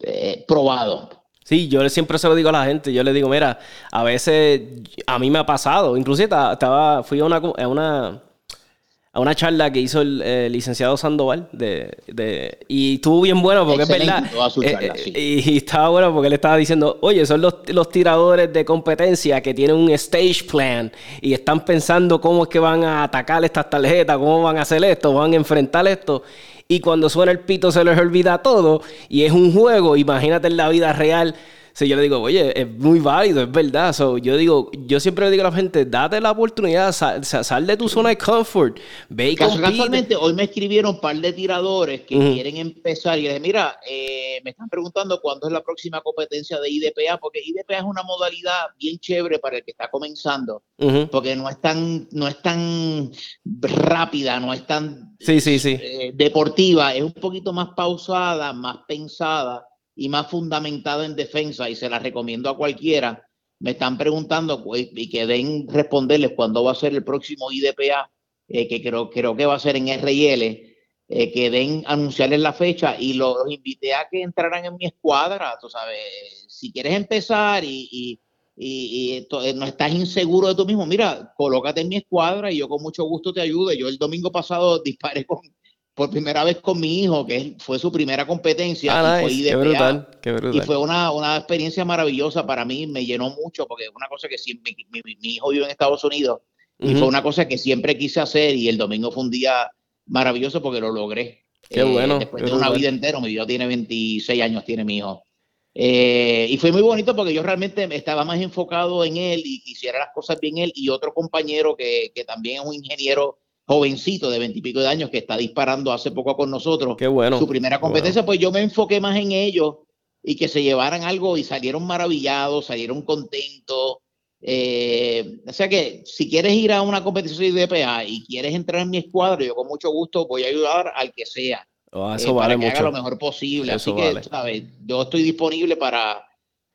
eh, probado. Sí, yo siempre se lo digo a la gente. Yo le digo, mira, a veces a mí me ha pasado. Inclusive estaba, fui a una, a una a una charla que hizo el, licenciado Sandoval de, de, y estuvo bien bueno porque es verdad. Eh, eh, y, estaba bueno porque él estaba diciendo oye son los, los, tiradores de competencia que tienen un stage plan y están pensando cómo es que van a atacar estas tarjetas cómo van a hacer esto van a enfrentar esto y cuando suena el pito se les olvida todo y es un juego imagínate en la vida real Sí, yo le digo, oye, es muy válido, es verdad. yo digo, yo siempre le digo a la gente, date la oportunidad, sal, de tu zona de comfort, ve y Casualmente, hoy me escribieron un par de tiradores que quieren empezar y les dije, mira, eh, me están preguntando cuándo es la próxima competencia de IDPA, porque IDPA es una modalidad bien chévere para el que está comenzando, porque no es tan, no es tan rápida, no es tan sí, sí, sí. Eh, deportiva, es un poquito más pausada, más pensada y más fundamentada en defensa y se la recomiendo a cualquiera. Me están preguntando pues, y que den responderles cuándo va a ser el próximo IDPA, eh, que creo, creo que va a ser en RL, eh, que den anunciarles la fecha y los, invité a que entraran en mi escuadra. Tú sabes, si quieres empezar y, y, y, eh, no estás inseguro de tú mismo, mira, colócate en mi escuadra y yo con mucho gusto te ayude. Yo el domingo pasado disparé con, por primera vez con mi hijo, que fue su primera competencia. Ah, y fue brutal, Y fue una, una, experiencia maravillosa para mí, me llenó mucho, porque es una cosa que siempre, mi, hijo vive en Estados Unidos, y fue una cosa que siempre quise hacer, y el domingo fue un día maravilloso porque lo logré. Qué bueno. Eh, después de una vida entera, mi hijo tiene 26 años, tiene mi hijo. Eh, y fue muy bonito porque yo realmente estaba más enfocado en él y quisiera las cosas bien él y otro compañero que, que también es un ingeniero jovencito de veintipico de años que está disparando hace poco con nosotros. Qué bueno. Su primera competencia, pues yo me enfoqué más en ellos y que se llevaran algo y salieron maravillados, salieron contentos. Eh, o sea que si quieres ir a una competición de DPA y quieres entrar en mi escuadro, yo con mucho gusto voy a ayudar al que sea. Oh, eso eh, vale para que haga lo mejor posible. Así que, ¿sabes? Yo estoy disponible para,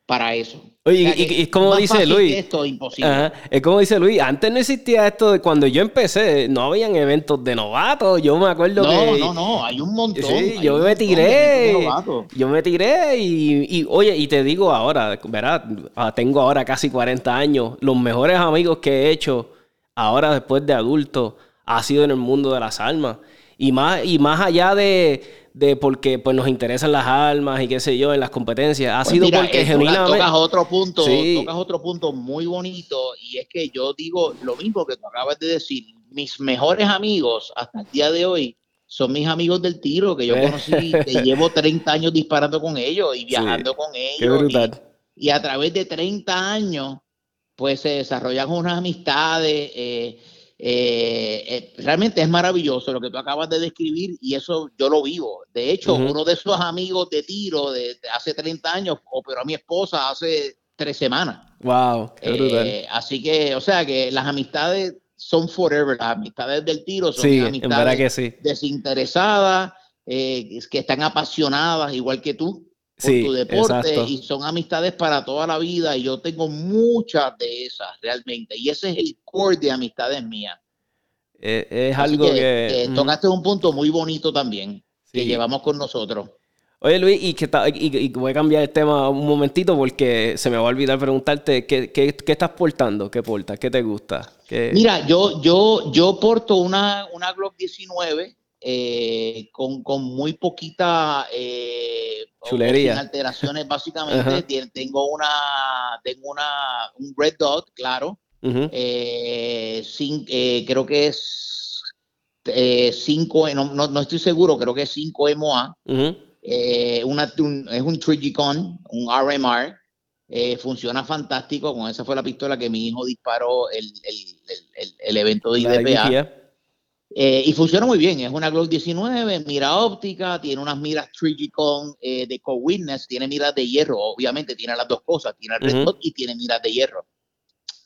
para eso. Oye, y, es como dice Luis. Esto es imposible. es como dice Luis, antes no existía esto de cuando yo empecé, no habían eventos de novatos. Yo me acuerdo que. No, no, no, hay un montón. Sí, yo me tiré. Yo me tiré y, oye, y te digo ahora, ¿verdad? Ah, tengo ahora casi 40 años. Los mejores amigos que he hecho ahora después de adulto ha sido en el mundo de las almas. Y más, y más allá de de porque pues nos interesan las almas y qué sé yo en las competencias. Ha pues sido porque eh, genuinamente tocas otro punto, tocas otro punto muy bonito y es que yo digo lo mismo que tú acabas de decir. Mis mejores amigos hasta el día de hoy son mis amigos del tiro que yo eh. conocí, que llevo 30 años disparando con ellos y viajando con ellos. Y, a través de 30 años, pues se desarrollan unas amistades. Eh, eh, eh, realmente es maravilloso lo que tú acabas de describir y eso yo lo vivo. De hecho, uno de esos amigos de tiro de, hace 30 años operó a mi esposa hace tres semanas. Wow, eh, así que, o sea, que las amistades son forever. Las amistades del tiro son amistades que desinteresadas, que están apasionadas igual que tú por tu deporte y son amistades para toda la vida y yo tengo muchas de esas realmente y ese es el core de amistades mías. Eh, es, algo que... Eh, tocaste un punto muy bonito también que llevamos con nosotros. Oye Luis, y, que y, voy a cambiar el tema un momentito porque se me va a olvidar preguntarte qué, qué, qué estás portando, qué portas, qué te gusta. Mira, yo, yo, yo porto una, una Glock 19 eh, con, con, muy poquita eh, chulería. alteraciones básicamente. Tengo una tengo una un red dot claro. Eh, eh, creo que es 5 no, no, estoy seguro creo que es 5 MOA una, es un 3G Con un RMR funciona fantástico. Con esa fue la pistola que mi hijo disparó el, el, el, evento de IDPA eh, y funciona muy bien, es una Glock 19, mira óptica, tiene unas miras 3G con eh, de Co-Witness, tiene miras de hierro, obviamente tiene las dos cosas, tiene el red y tiene miras de hierro.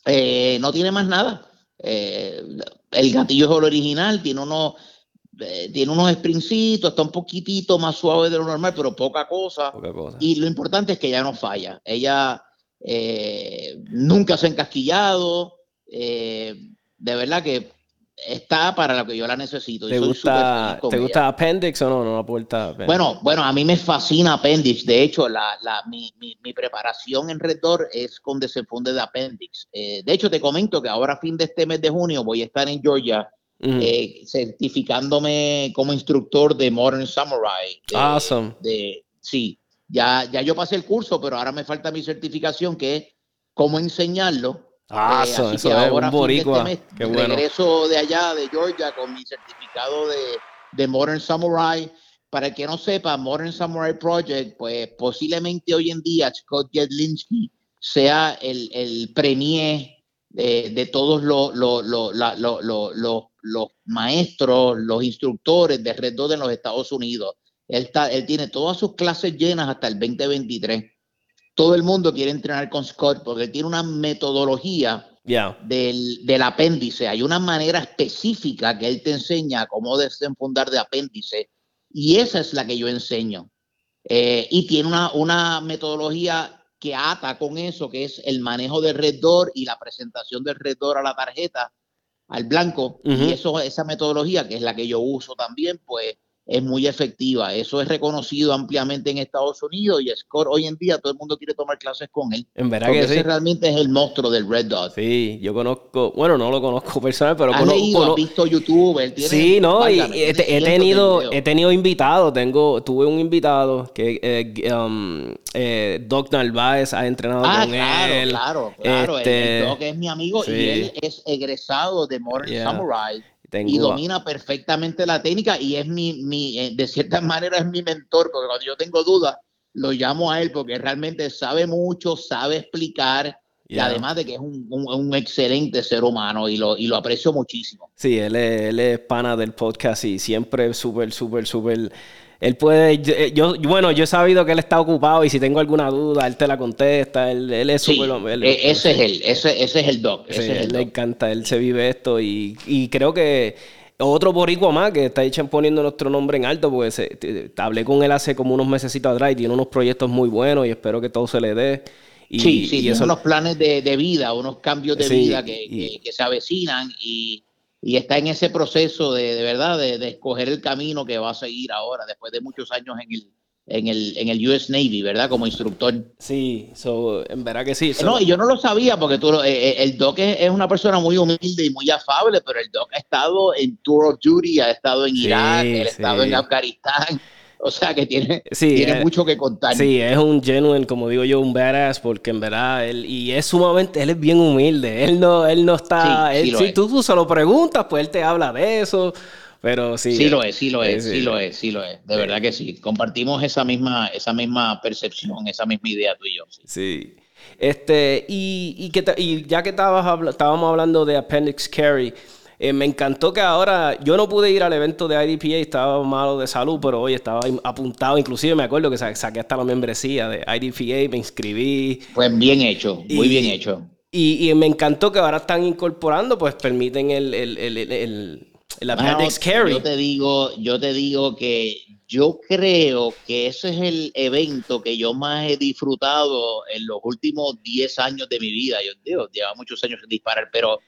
Eh, no tiene más nada. el gatillo es el original, tiene unos, tiene unos sprincitos, está un poquitito más suave de lo normal, pero poca cosa. Y lo importante es que ella no falla. Ella nunca se ha encasquillado. de verdad que está para lo que yo la necesito. ¿Te, gusta, ¿te gusta Appendix o no? no la puerta bueno, bueno, a mí me fascina Appendix. De hecho, la, la, mi, mi, mi, preparación en Redor es con desenfunde de Appendix. Eh, de hecho, te comento que ahora, a fin de este mes de junio, voy a estar en Georgia eh, certificándome como instructor de Modern Samurai. awesome. De, sí, ya, ya yo pasé el curso, pero ahora me falta mi certificación que es cómo enseñarlo Ah, eh, eso, eso es un boricua. Este Qué bueno. Regreso de allá, de Georgia, con mi certificado de, de Modern Samurai. Para el que no sepa, Modern Samurai Project, pues posiblemente hoy en día Scott Jedlinski sea el, el premier de, de todos los, los, los, los, maestros, los instructores de Red Dot en los Estados Unidos. Él, está, él tiene todas sus clases llenas hasta el 2023 todo el mundo quiere entrenar con Scott porque tiene una metodología del, del, apéndice. Hay una manera específica que él te enseña cómo desenfundar de apéndice y esa es la que yo enseño. Eh, y tiene una, una metodología que ata con eso, que es el manejo del redor y la presentación del redor a la tarjeta, al blanco. Y eso, esa metodología, que es la que yo uso también, pues es muy efectiva. Eso es reconocido ampliamente en Estados Unidos y Score hoy en día todo el mundo quiere tomar clases con él. En verdad que ese realmente es el monstruo del Red Dot. Sí, yo conozco, bueno, no lo conozco personal, pero ¿Has conozco. visto YouTube, él tiene, Sí, no, y he, tenido, he tenido invitados, tengo, tuve un invitado que eh, um, eh, Doc Narváez ha entrenado ah, con él. Claro, claro, este, el, Doc es mi amigo y él es egresado de Modern Samurai y domina perfectamente la técnica y es mi, mi, eh, de cierta manera es mi mentor, porque cuando yo tengo dudas, lo llamo a él porque realmente sabe mucho, sabe explicar y además de que es un, un, excelente ser humano y lo, y lo aprecio muchísimo. Sí, él es, él es pana del podcast y siempre súper, súper, súper él puede, eh, yo, bueno, yo he sabido que él está ocupado y si tengo alguna duda, él te la contesta, él, él es súper... E, ese es él, ese, ese es el doc. Ese es él le encanta, él se vive esto y, y creo que otro boricua más que está poniendo nuestro nombre en alto, porque se, hablé con él hace como unos meses atrás y tiene unos proyectos muy buenos y espero que todo se le dé. Y, sí, sí, y unos planes de, vida, unos cambios de vida que, se avecinan y, está en ese proceso de, de verdad de, de, escoger el camino que va a seguir ahora, después de muchos años en el, en el, en el US Navy, ¿verdad? Como instructor. Sí, en verdad que sí. No, y yo no lo sabía porque tú, eh, eh, el Doc es, una persona muy humilde y muy afable, pero el Doc ha estado en Tour of Duty, ha estado en Irak, ha estado en Afganistán. O sea que tiene, tiene eh, mucho que contar. Sí, es un genuine, como digo yo, un badass, porque en verdad él, y es sumamente, él es bien humilde. Él no, él no está, si tú, tú se lo preguntas, pues él te habla de eso. Pero sí. Sí lo es, sí lo es, sí, lo es, sí lo es. De verdad que sí. Compartimos esa misma, esa misma percepción, esa misma idea tú y yo. Sí. Este, y, y, que, y ya que estabas, estábamos hablando de Appendix Carry, eh, me encantó que ahora yo no pude ir al evento de IDPA, estaba malo de salud, pero hoy estaba apuntado. Inclusive me acuerdo que saqué hasta la membresía de IDPA, me inscribí. Pues bien hecho, muy bien hecho. Y, y, me encantó que ahora están incorporando, pues permiten el, el, el yo te digo, yo te digo que yo creo que ese es el evento que yo más he disfrutado en los últimos 10 años de mi vida. Yo digo, lleva muchos años sin disparar, pero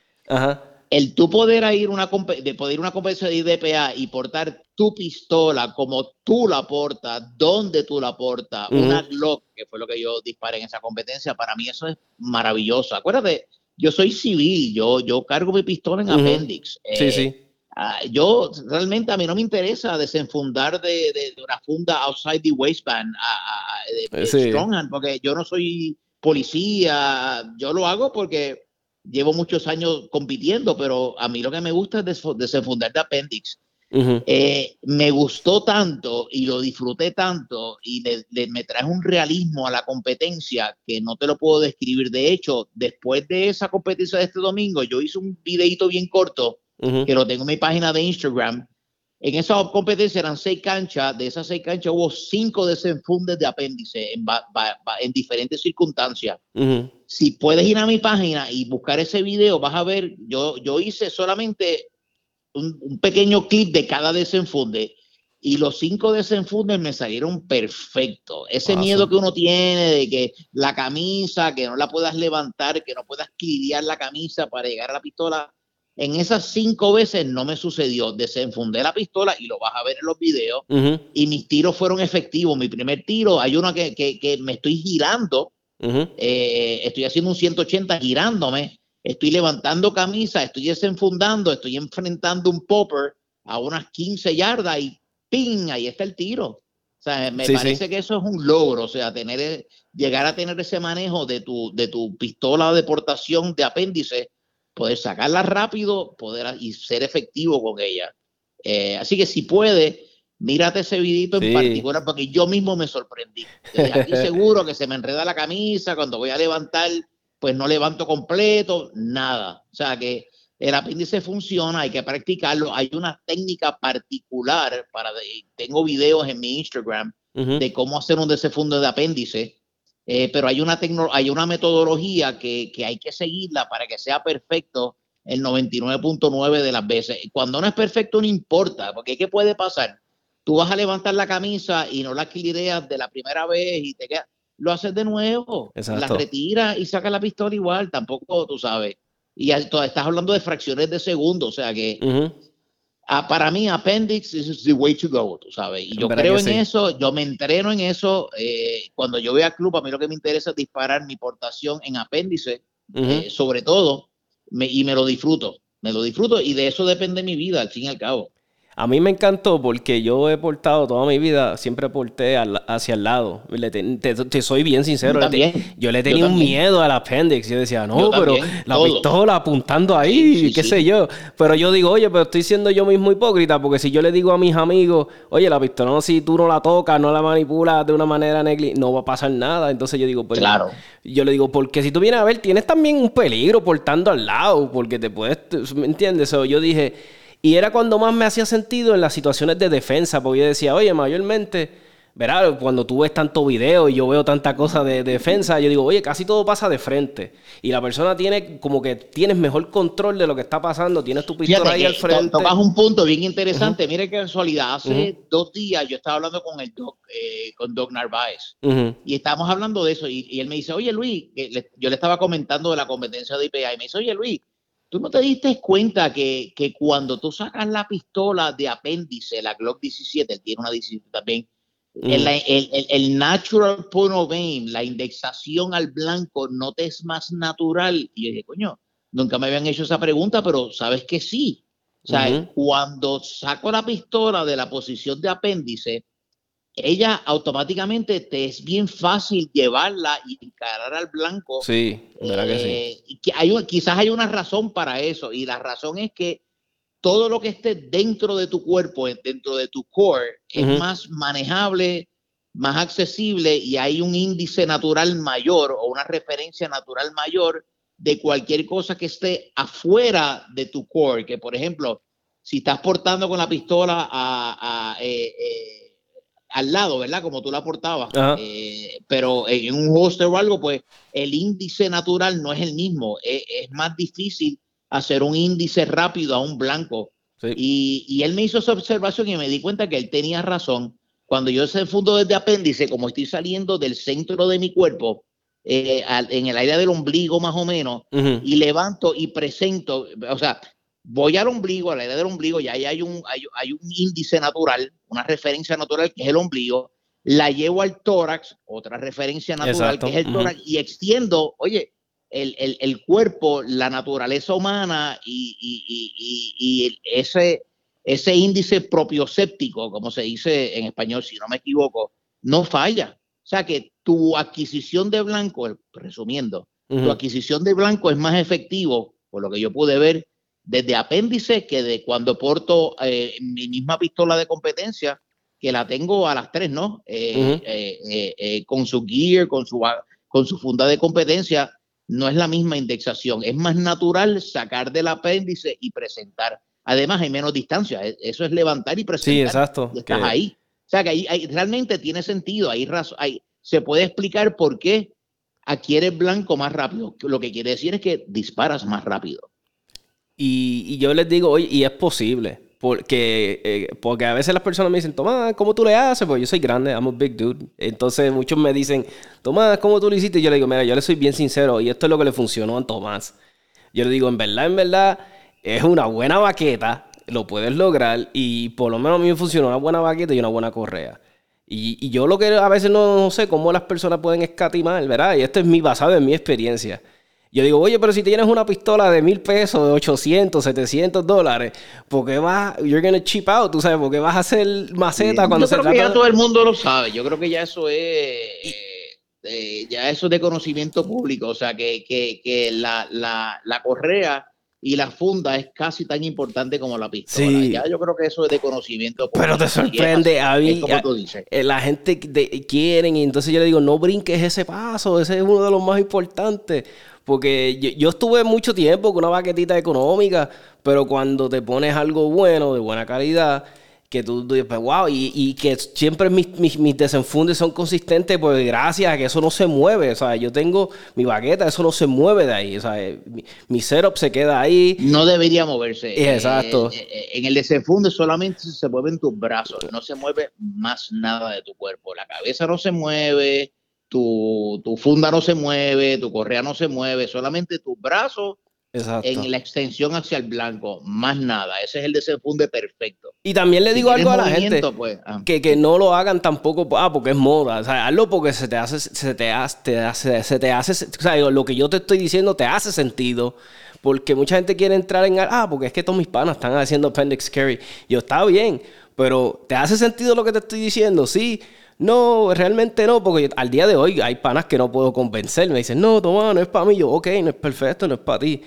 el tú poder ir una de poder ir una competencia de IDPA y portar tu pistola como tú la portas, donde tú la portas, una Glock, que fue lo que yo disparé en esa competencia, para mí eso es maravilloso. Acuérdate, yo soy civil, yo, yo cargo mi pistola en Appendix. sí, eh, sí Ah, yo realmente a mí no me interesa desenfundar de, una funda outside the waistband a, de, Stronghand, porque yo no soy policía, yo lo hago porque llevo muchos años compitiendo, pero a mí lo que me gusta es desenfundar de appendix. Eh, me gustó tanto y lo disfruté tanto y me trae un realismo a la competencia que no te lo puedo describir. De hecho, después de esa competencia de este domingo, yo hice un videito bien corto que lo tengo en mi página de Instagram. En esa competencia eran seis canchas, de esas seis canchas hubo cinco desenfundes de apéndice en, en diferentes circunstancias. Si puedes ir a mi página y buscar ese video, vas a ver, yo, yo hice solamente un, pequeño clip de cada desenfunde y los cinco desenfundes me salieron perfectos. Ese miedo que uno tiene de que la camisa, que no la puedas levantar, que no puedas cliriar la camisa para llegar a la pistola, en esas cinco veces no me sucedió. Desenfundé la pistola y lo vas a ver en los videos. Y mis tiros fueron efectivos. Mi primer tiro, hay uno que, que, me estoy girando. Eh, estoy haciendo un 180 girándome. Estoy levantando camisa, estoy desenfundando, estoy enfrentando un popper a unas 15 yardas y ¡ping! Ahí está el tiro. O sea, me parece que eso es un logro. O sea, tener, llegar a tener ese manejo de tu, de tu pistola de deportación de apéndice poder sacarla rápido poder, y ser efectivo con ella. Eh, así que si puede, mírate ese vidito en particular, porque yo mismo me sorprendí. aquí seguro que se me enreda la camisa, cuando voy a levantar, pues no levanto completo, nada. O sea que el apéndice funciona, hay que practicarlo. Hay una técnica particular para, tengo videos en mi Instagram de cómo hacer un desenfunde de apéndice eh, pero hay una, hay una metodología que, que, hay que seguirla para que sea perfecto el 99.9 de las veces. Cuando no es perfecto no importa, porque ¿qué puede pasar? Tú vas a levantar la camisa y no la equilibras de la primera vez y te queda, lo haces de nuevo, la retiras y sacas la pistola igual, tampoco tú sabes. Y ya, estás hablando de fracciones de segundo, o sea que Ah, para mí, Appendix is the way to go, tú sabes. Y yo creo en eso, yo me entreno en eso. Eh, cuando yo voy al club, a mí lo que me interesa es disparar mi portación en apéndice, eh, sobre todo, y me lo disfruto. Me lo disfruto y de eso depende mi vida, al fin y al cabo. A mí me encantó porque yo he portado toda mi vida, siempre porté hacia el lado. te, soy bien sincero. yo le tenía un miedo al appendix. Yo decía, no, pero la pistola apuntando ahí, qué sé yo. Pero yo digo, oye, pero estoy siendo yo mismo hipócrita porque si yo le digo a mis amigos, oye, la pistola no, si tú no la tocas, no la manipulas de una manera negligente, no va a pasar nada. Entonces yo digo, pues. Claro. Yo le digo, porque si tú vienes a ver, tienes también un peligro portando al lado, porque te puedes. ¿Me entiendes? Yo dije. Y era cuando más me hacía sentido en las situaciones de defensa, porque yo decía, oye, mayormente ¿verdad? Cuando tú ves tanto video y yo veo tanta cosa de, defensa, yo digo, oye, casi todo pasa de frente. Y la persona tiene como que tienes mejor control de lo que está pasando, tienes tu pistola ahí al frente. Tocas un punto bien interesante. Mire qué casualidad. Hace dos días yo estaba hablando con el doc, eh, con Doc Narváez, y estábamos hablando de eso. Y, él me dice, oye Luis, yo le estaba comentando de la competencia de IPA, y me dice, oye Luis, ¿Tú no te diste cuenta que, que, cuando tú sacas la pistola de apéndice, la Glock 17, él tiene una 17 también, el, el, el, natural point of aim, la indexación al blanco, no te es más natural. Y yo dije, coño, nunca me habían hecho esa pregunta, pero sabes que sí. O sea, cuando saco la pistola de la posición de apéndice, ella automáticamente te es bien fácil llevarla y encarar al blanco. Sí, verdad que sí. Eh, hay, quizás hay una razón para eso, y la razón es que todo lo que esté dentro de tu cuerpo, dentro de tu core, es más manejable, más accesible y hay un índice natural mayor o una referencia natural mayor de cualquier cosa que esté afuera de tu core. Que, por ejemplo, si estás portando con la pistola a, eh, eh, al lado, ¿verdad? Como tú la portabas, eh, pero en un holster o algo, pues el índice natural no es el mismo. es más difícil hacer un índice rápido a un blanco. Y, él me hizo esa observación y me di cuenta que él tenía razón. Cuando yo se fundo desde apéndice, como estoy saliendo del centro de mi cuerpo, eh, en el área del ombligo más o menos, y levanto y presento, o sea, voy al ombligo, al área del ombligo, y ahí hay un, hay, un índice natural, una referencia natural que es el ombligo, la llevo al tórax, otra referencia natural que es el tórax, y extiendo, oye, el, el, cuerpo, la naturaleza humana y, y, y, ese, ese índice propioséptico, como se dice en español, si no me equivoco, no falla. O sea que tu adquisición de blanco, resumiendo, tu adquisición de blanco es más efectivo, por lo que yo pude ver, desde apéndice que de cuando porto eh, mi misma pistola de competencia, que la tengo a las tres, ¿no? Eh, eh, con su gear, con su, con su funda de competencia, no es la misma indexación. Es más natural sacar del apéndice y presentar. Además, hay menos distancia. E, eso es levantar y presentar. Sí, exacto. estás ahí. O sea, que ahí, realmente tiene sentido. Ahí, hay, se puede explicar por qué adquieres blanco más rápido. Lo que quiere decir es que disparas más rápido. Y, y yo les digo, oye, y es posible. Porque, eh, porque a veces las personas me dicen, Tomás, ¿cómo tú le haces? Pues yo soy grande, I'm a big dude. Entonces muchos me dicen, Tomás, ¿cómo tú lo hiciste? Y yo le digo, mira, yo le soy bien sincero y esto es lo que le funcionó a Tomás. Yo le digo, en verdad, en verdad, es una buena baqueta, lo puedes lograr y por lo menos a mí me funcionó una buena baqueta y una buena correa. Y, y yo lo que a veces no, no, sé cómo las personas pueden escatimar, ¿verdad? Y esto es mi basado en mi experiencia. Yo digo, oye, pero si tienes una pistola de mil pesos, de 800, 700 dólares, ¿por qué vas, you're gonna chip out, tú sabes, por qué vas a hacer maceta cuando se creo que ya todo el mundo lo sabe, yo creo que ya eso es, eh, ya eso es de conocimiento público, o sea, que, que, que la, la, la correa y la funda es casi tan importante como la pistola. Sí. Ya yo creo que eso es de conocimiento. Pero te sorprende, a mí, como tú dices. Eh, la gente de, quieren y entonces yo le digo, no brinques ese paso, ese es uno de los más importantes. Porque yo, estuve mucho tiempo con una baquetita económica, pero cuando te pones algo bueno, de buena calidad, que tú, dices, wow, y, y, que siempre mis, mis, mis, desenfundes son consistentes, pues gracias a que eso no se mueve. O sea, yo tengo mi baqueta, eso no se mueve de ahí. O sea, eh, mi, setup se queda ahí. No debería moverse. Exacto. Eh, eh, en el desenfunde solamente se mueven tus brazos, no se mueve más nada de tu cuerpo. La cabeza no se mueve, tu, funda no se mueve, tu correa no se mueve, solamente tus brazos en la extensión hacia el blanco, más nada. Ese es el desenfunde perfecto. Y también le digo algo a la gente pues, ah. que, que, no lo hagan tampoco ah, porque es moda. O sea, hazlo porque se te hace, se te hace, te hace, se te hace, o sea, lo que yo te estoy diciendo te hace sentido. Porque mucha gente quiere entrar en, ah, porque es que todos mis panas están haciendo appendix carry. Yo, está bien, pero ¿te hace sentido lo que te estoy diciendo? Sí. No, realmente no, porque al día de hoy hay panas que no puedo convencer. Me dicen, no, toma, no es para mí. Yo, ok, no es perfecto, no es para ti.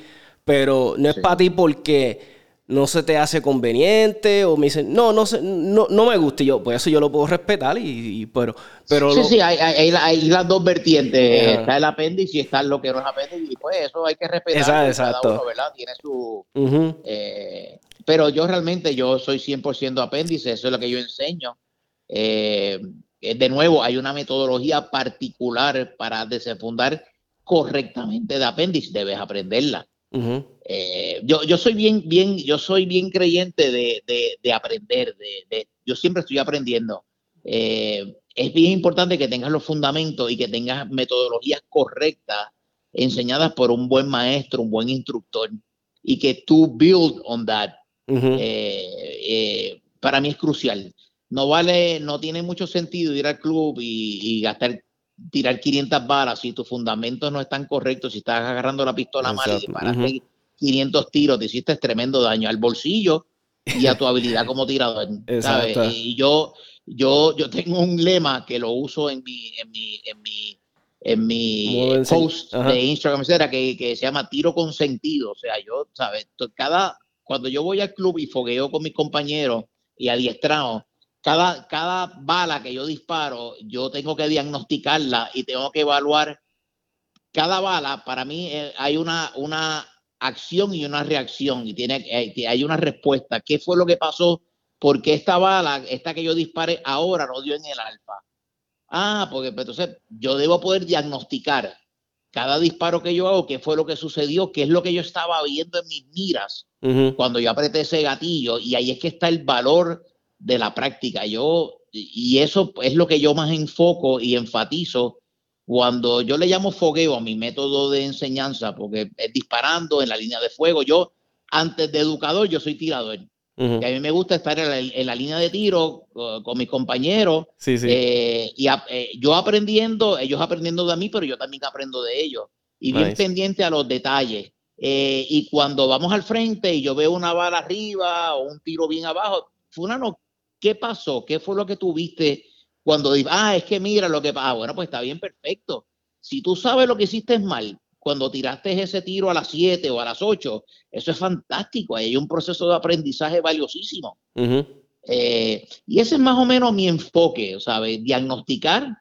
Pero no es para ti porque no se te hace conveniente o me dicen, no, no, no, no me gusta. Y yo, pues eso yo lo puedo respetar, y, pero, pero... Sí, sí, hay, hay, las dos vertientes. Está el apéndice y está lo que no es apéndice. Y pues eso hay que respetar. Exacto. Cada uno, ¿verdad? Tiene su... Eh, pero yo realmente, yo soy 100% apéndice, eso es lo que yo enseño. Eh, de nuevo, hay una metodología particular para desenfundar correctamente de apéndice, debes aprenderla. Eh, yo, yo soy bien, bien, yo soy bien creyente de, de, aprender, de, yo siempre estoy aprendiendo. Eh, es bien importante que tengas los fundamentos y que tengas metodologías correctas enseñadas por un buen maestro, un buen instructor, y que tú build on that. Eh, para mí es crucial. No vale, no tiene mucho sentido ir al club y, gastar, tirar 500 balas si tus fundamentos no están correctos, si estás agarrando la pistola mal y para 500 tiros, te hiciste tremendo daño al bolsillo y a tu habilidad como tirador. Y yo, yo, yo tengo un lema que lo uso en mi, en mi, en mi, en mi post de Instagram, que, que se llama tiro con sentido. O sea, yo, ¿sabes? Cada, cuando yo voy al club y fogueo con mis compañeros y adiestrado, cada, cada bala que yo disparo, yo tengo que diagnosticarla y tengo que evaluar cada bala. Para mí eh, hay una, una acción y una reacción y tiene, eh, hay una respuesta. ¿Qué fue lo que pasó? Porque esta bala, esta que yo dispare ahora, no dio en el alfa. Ah, porque pues, entonces yo debo poder diagnosticar cada disparo que yo hago, qué fue lo que sucedió, qué es lo que yo estaba viendo en mis miras cuando yo apreté ese gatillo. Y ahí es que está el valor de la práctica. Yo, y eso es lo que yo más enfoco y enfatizo cuando yo le llamo fogueo a mi método de enseñanza, porque es disparando en la línea de fuego. Yo, antes de educador, yo soy tirador. a mí me gusta estar en la, línea de tiro con mis compañeros. Eh, y eh, yo aprendiendo, ellos aprendiendo de mí, pero yo también aprendo de ellos. Y bien pendiente a los detalles. Eh, y cuando vamos al frente y yo veo una bala arriba o un tiro bien abajo, Fulano, ¿qué pasó? ¿Qué fue lo que tuviste cuando dices, ah, es que mira lo que pasa? Ah, bueno, pues está bien, perfecto. Si tú sabes lo que hiciste mal, cuando tiraste ese tiro a las 7 o a las 8, eso es fantástico. Hay un proceso de aprendizaje valiosísimo. Eh, y ese es más o menos mi enfoque, ¿sabes? Diagnosticar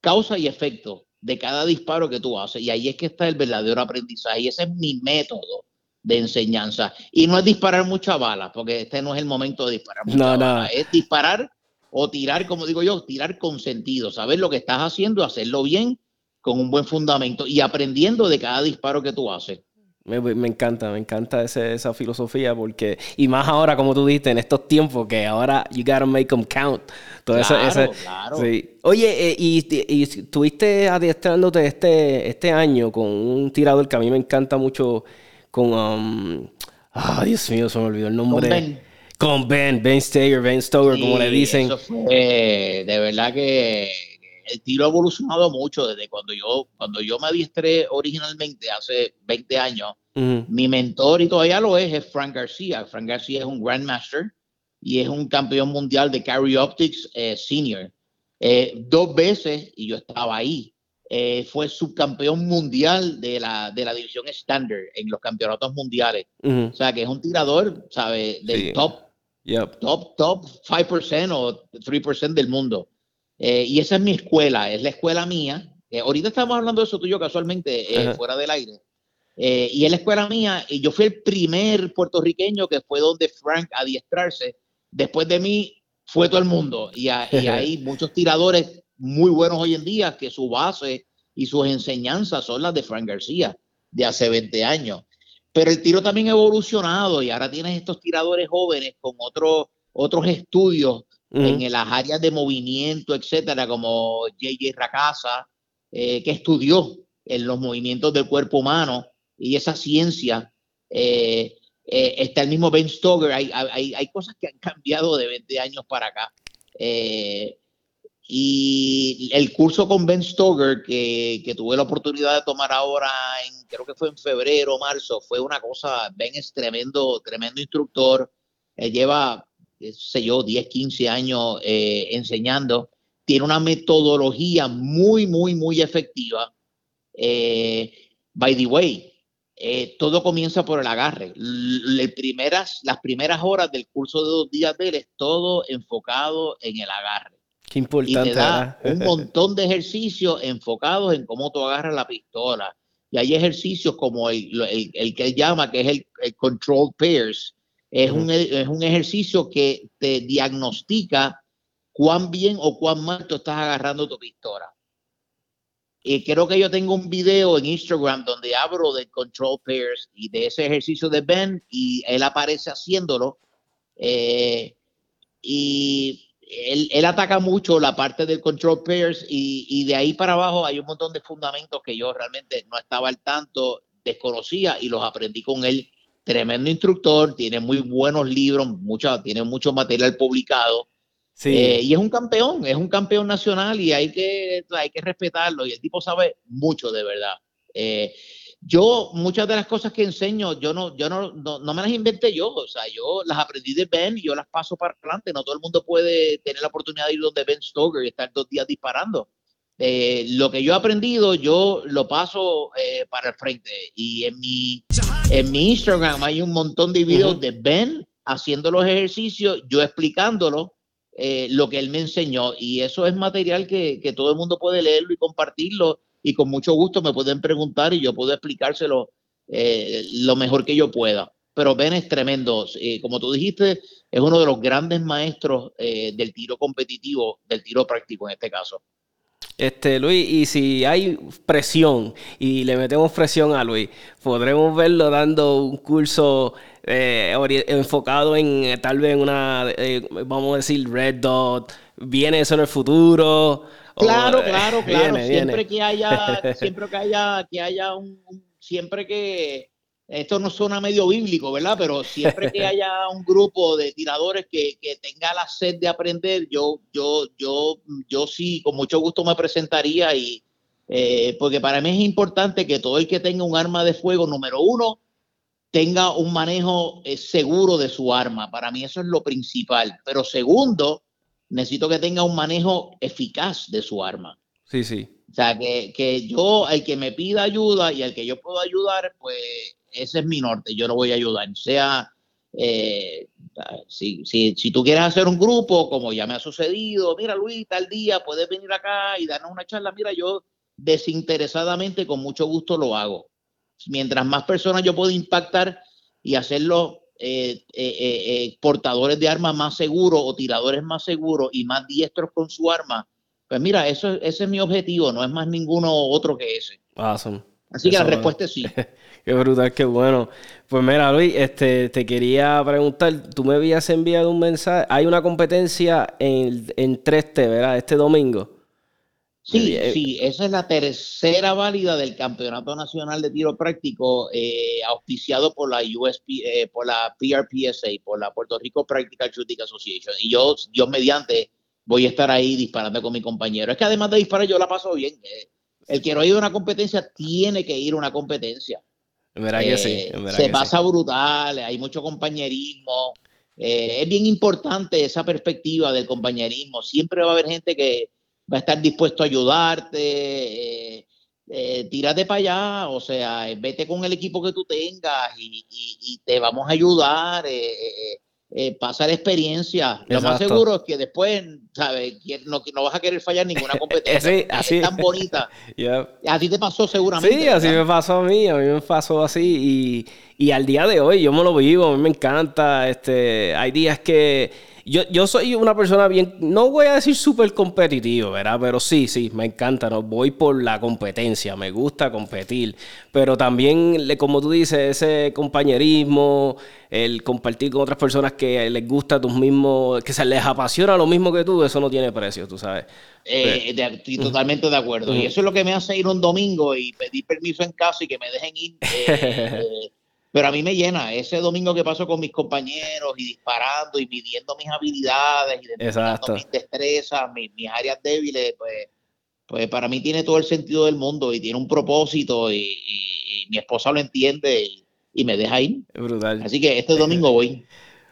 causa y efecto de cada disparo que tú haces. Y ahí es que está el verdadero aprendizaje. Y ese es mi método de enseñanza. Y no es disparar muchas balas, porque este no es el momento de disparar muchas balas. Es disparar o tirar, como digo yo, tirar con sentido, saber lo que estás haciendo, hacerlo bien, con un buen fundamento y aprendiendo de cada disparo que tú haces. Me, encanta, me encanta esa filosofía porque, y más ahora, como tú dijiste, en estos tiempos que ahora you gotta make them count. Todo claro, claro. Oye, eh, y, y, estuviste adiestrándote este, este año con un tirador que a mí me encanta mucho, con, um, ay Dios mío, se me olvidó el nombre. Con Ben. Con Ben, Ben Stager, Ben Stoker, como le dicen. de verdad que el tiro ha evolucionado mucho desde cuando yo, cuando yo me adiestré originalmente hace 20 años. Mi mentor, y todavía lo es, es Frank García. Frank García es un Grandmaster y es un campeón mundial de Carry Optics eh, Senior. Eh, dos veces, y yo estaba ahí, eh, fue subcampeón mundial de la, de la división Standard en los campeonatos mundiales. O sea, que es un tirador, ¿sabe? Del top, top, top 5% o 3% del mundo. Eh, y esa es mi escuela, es la escuela mía. Eh, ahorita estamos hablando de eso tú y yo casualmente, eh, fuera del aire. y es la escuela mía, y yo fui el primer puertorriqueño que fue donde Frank adiestrarse. Después de mí fue todo el mundo. Y, y hay muchos tiradores muy buenos hoy en día que su base y sus enseñanzas son las de Frank García, de hace 20 años. Pero el tiro también ha evolucionado y ahora tienes estos tiradores jóvenes con otros otros estudios en las áreas de movimiento, etcétera, como J.J. Racasa, eh, que estudió en los movimientos del cuerpo humano y esa ciencia. Eh, eh, está el mismo Ben Stoker, hay, hay, hay, cosas que han cambiado de 20 años para acá. Y el curso con Ben Stoker que, que, tuve la oportunidad de tomar ahora, en, creo que fue en febrero o marzo, fue una cosa, Ben es tremendo, tremendo instructor, él lleva sé yo, 10, 15 años eh, enseñando, tiene una metodología muy, muy, muy efectiva. Eh, by the way, eh, todo comienza por el agarre. las primeras horas del curso de dos días de él es todo enfocado en el agarre. Qué importante. Y te da un montón de ejercicios enfocados en cómo tú agarras la pistola. Y hay ejercicios como el, el, que él llama, que es el, el control pairs, es, un, es un ejercicio que te diagnostica cuán bien o cuán mal tú estás agarrando tu pistola. Y creo que yo tengo un video en Instagram donde hablo de control pairs y de ese ejercicio de Ben y él aparece haciéndolo. Eh, y él, ataca mucho la parte del control pairs y, y, de ahí para abajo hay un montón de fundamentos que yo realmente no estaba al tanto, desconocía y los aprendí con él. Tremendo instructor, tiene muy buenos libros, mucha, tiene mucho material publicado. Eh, y es un campeón, es un campeón nacional y hay que, hay que respetarlo. Y el tipo sabe mucho de verdad. Eh, yo, muchas de las cosas que enseño, yo no, yo no, no, me las inventé yo. O sea, yo las aprendí de Ben y yo las paso para adelante. No todo el mundo puede tener la oportunidad de ir donde Ben Stoker y estar dos días disparando. Eh, lo que yo he aprendido, yo lo paso para el frente. Y en mi, en mi Instagram hay un montón de videos de Ben haciendo los ejercicios, yo explicándolo eh, lo que él me enseñó. Y eso es material que, que, todo el mundo puede leerlo y compartirlo. Y con mucho gusto me pueden preguntar y yo puedo explicárselo eh, lo mejor que yo pueda. Pero Ben es tremendo. Eh, como tú dijiste, es uno de los grandes maestros del tiro competitivo, del tiro práctico en este caso. Este, Luis, y si hay presión y le metemos presión a Luis, podremos verlo dando un curso eh, enfocado en eh, tal vez en una, eh, vamos a decir, Red Dot. ¿Viene eso en el futuro? Claro, claro, claro. siempre que haya, siempre que haya, que haya un siempre que esto no suena medio bíblico, ¿verdad? Pero siempre que haya un grupo de tiradores que, tenga la sed de aprender, yo, yo, yo, yo sí, con mucho gusto me presentaría y eh, porque para mí es importante que todo el que tenga un arma de fuego, número uno, tenga un manejo eh, seguro de su arma. Para mí eso es lo principal. Pero segundo, necesito que tenga un manejo eficaz de su arma. Sí, sí. O sea, que, que yo, el que me pida ayuda y al que yo puedo ayudar, pues ese es mi norte, yo lo voy a ayudar. Sea, eh, si, si, si, tú quieres hacer un grupo, como ya me ha sucedido, mira Luis, tal día puedes venir acá y darnos una charla, mira, yo desinteresadamente con mucho gusto lo hago. Mientras más personas yo puedo impactar y hacerlo eh, eh, portadores de armas más seguros o tiradores más seguros y más diestros con su arma, pues mira, eso, ese es mi objetivo, no es más ninguno otro que ese. Awesome. Así que la respuesta es sí. qué brutal, qué bueno. Pues mira, Luis, este, te quería preguntar, tú me habías enviado un mensaje, hay una competencia en, en 3T, ¿verdad? Este domingo. Sí, eh, sí, esa es la tercera válida del Campeonato Nacional de Tiro Práctico eh, auspiciado por la USP, eh, por la PRPSA, por la Puerto Rico Practical Shooting Association. Y yo, yo mediante voy a estar ahí disparando con mi compañero. Es que además de disparar yo la paso bien. El que no ha ido a una competencia tiene que ir a una competencia. que sí. Eh, se pasa brutal, hay mucho compañerismo. Eh, es bien importante esa perspectiva del compañerismo. Siempre va a haber gente que va a estar dispuesto a ayudarte. Eh, tírate para allá, o sea, vete con el equipo que tú tengas y, te vamos a ayudar. Eh, pasa la experiencia. Lo más seguro es que después, ¿sabes? No, no vas a querer fallar ninguna competencia. así. Es tan bonita. A ti te pasó seguramente. Sí, así me pasó a mí. A mí me pasó así. Y, y al día de hoy yo me lo vivo. A mí me encanta. Este, hay días que yo, yo soy una persona bien, no voy a decir súper competitivo, ¿verdad? Pero sí, sí, me encanta, ¿no? Voy por la competencia, me gusta competir, pero también, como tú dices, ese compañerismo, el compartir con otras personas que les gusta tus mismos, que se les apasiona lo mismo que tú, eso no tiene precio, tú sabes. Eh, estoy totalmente de acuerdo. Y eso es lo que me hace ir un domingo y pedir permiso en casa y que me dejen ir. Eh, eh, pero a mí me llena ese domingo que paso con mis compañeros y disparando y midiendo mis habilidades, y mis destrezas, mis, áreas débiles, pues, pues para mí tiene todo el sentido del mundo y tiene un propósito y, mi esposa lo entiende y, y me deja ir. Brutal. Así que este domingo voy.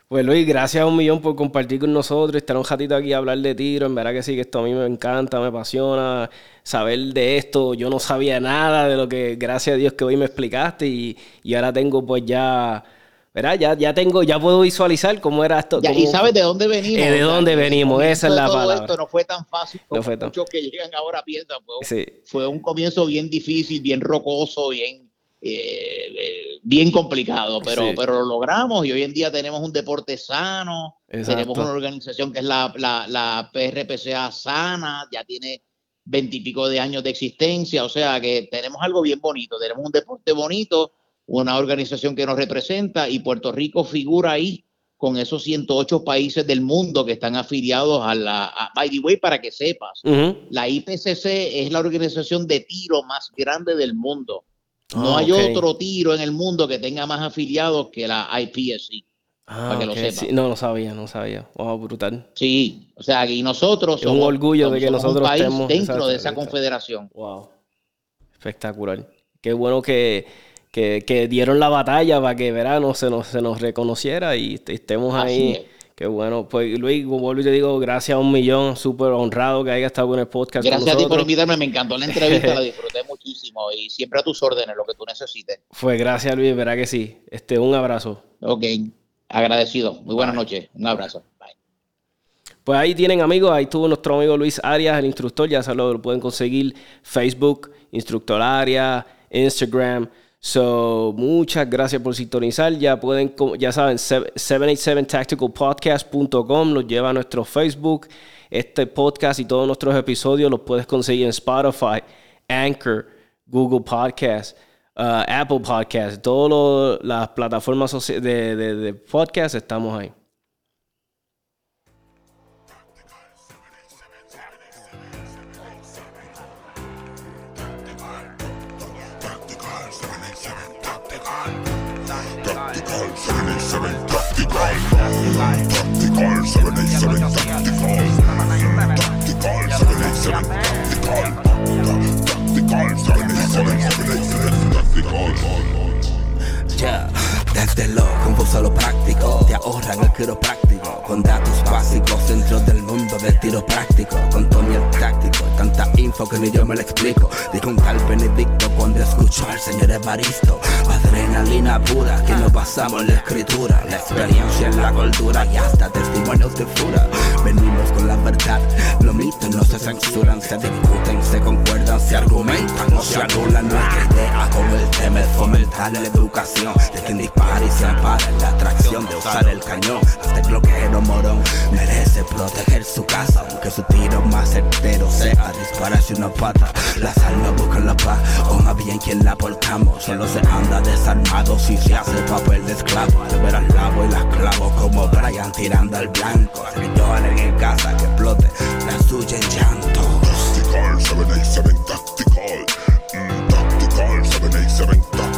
Pues Luis, gracias a un millón por compartir con nosotros, estar un ratito aquí a hablar de tiro. En verdad que sí, que esto a mí me encanta, me apasiona saber de esto. Yo no sabía nada de lo que, gracias a Dios, que hoy me explicaste y, ahora tengo pues ya... ¿verdad? Ya, ya tengo, ya puedo visualizar cómo era esto. y sabes de dónde venimos. Eh, de dónde venimos, esa es la palabra. Esto no fue tan fácil como muchos que llegan ahora piensan. Fue, fue un comienzo bien difícil, bien rocoso, bien eh, bien complicado, pero, pero lo logramos y hoy en día tenemos un deporte sano, tenemos una organización que es la, la, la PRPCA sana, ya tiene veintipico de años de existencia, o sea que tenemos algo bien bonito, tenemos un deporte bonito, una organización que nos representa y Puerto Rico figura ahí con esos 108 países del mundo que están afiliados a la... by the way, para que sepas, la IPCC es la organización de tiro más grande del mundo. No ah, hay otro tiro en el mundo que tenga más afiliados que la IPSC. Ah, para que lo sepa. no lo sabía, no sabía. Wow, brutal. Sí, o sea, y nosotros somos, un orgullo de que nosotros un país dentro de esa confederación. Wow. Espectacular. Qué bueno que, que, dieron la batalla para que verano se nos, se nos reconociera y estemos ahí. Qué bueno. Pues Luis, como te digo, gracias a un millón, súper honrado que haya estado en el podcast. Gracias a ti por invitarme, me encantó la entrevista, la disfruté y siempre a tus órdenes, lo que tú necesites. Fue gracias Luis, verá que sí. Este, un abrazo. Ok, agradecido. Muy buenas noches. Un abrazo. Bye. Pues ahí tienen amigos, ahí tuvo nuestro amigo Luis Arias, el instructor, ya se lo pueden conseguir Facebook, Instructor Arias, Instagram. So, muchas gracias por sintonizar. Ya pueden, ya saben, 787tacticalpodcast.com nos lleva a nuestro Facebook. Este podcast y todos nuestros episodios los puedes conseguir en Spotify, Anchor, Google Podcast, uh, Apple Podcast, todas las plataformas de, de, de podcast estamos ahí. Desde lo confuso a lo práctico, te ahorran el quiropráctico, con datos básicos dentro del mundo del tiro práctico, con Tony el táctico, tanta info que ni yo me lo explico. Dijo un tal Benedicto cuando escuchó al señor Evaristo, adrenalina pura que nos pasamos la escritura, la experiencia en la cultura y hasta testimonios de fura. Con la verdad, los mitos no se censuran, se discuten, se concuerdan, se argumentan, no se anulan nuestra idea como el tema es fomentar la educación de quien dispara y se ampara la atracción de usar el cañón. Hasta el bloqueo morón merece proteger su casa, aunque su tiro más certero sea dispararse una pata. Las almas buscan la paz, o más bien quien la portamos. Solo se anda desarmado si se hace papel de esclavo. Al ver al lavo y las clavo como Brian tirando al blanco. Lloren en casa, que explote la suya en llanto. Tactical 787 Tactical. Mm, tactical 787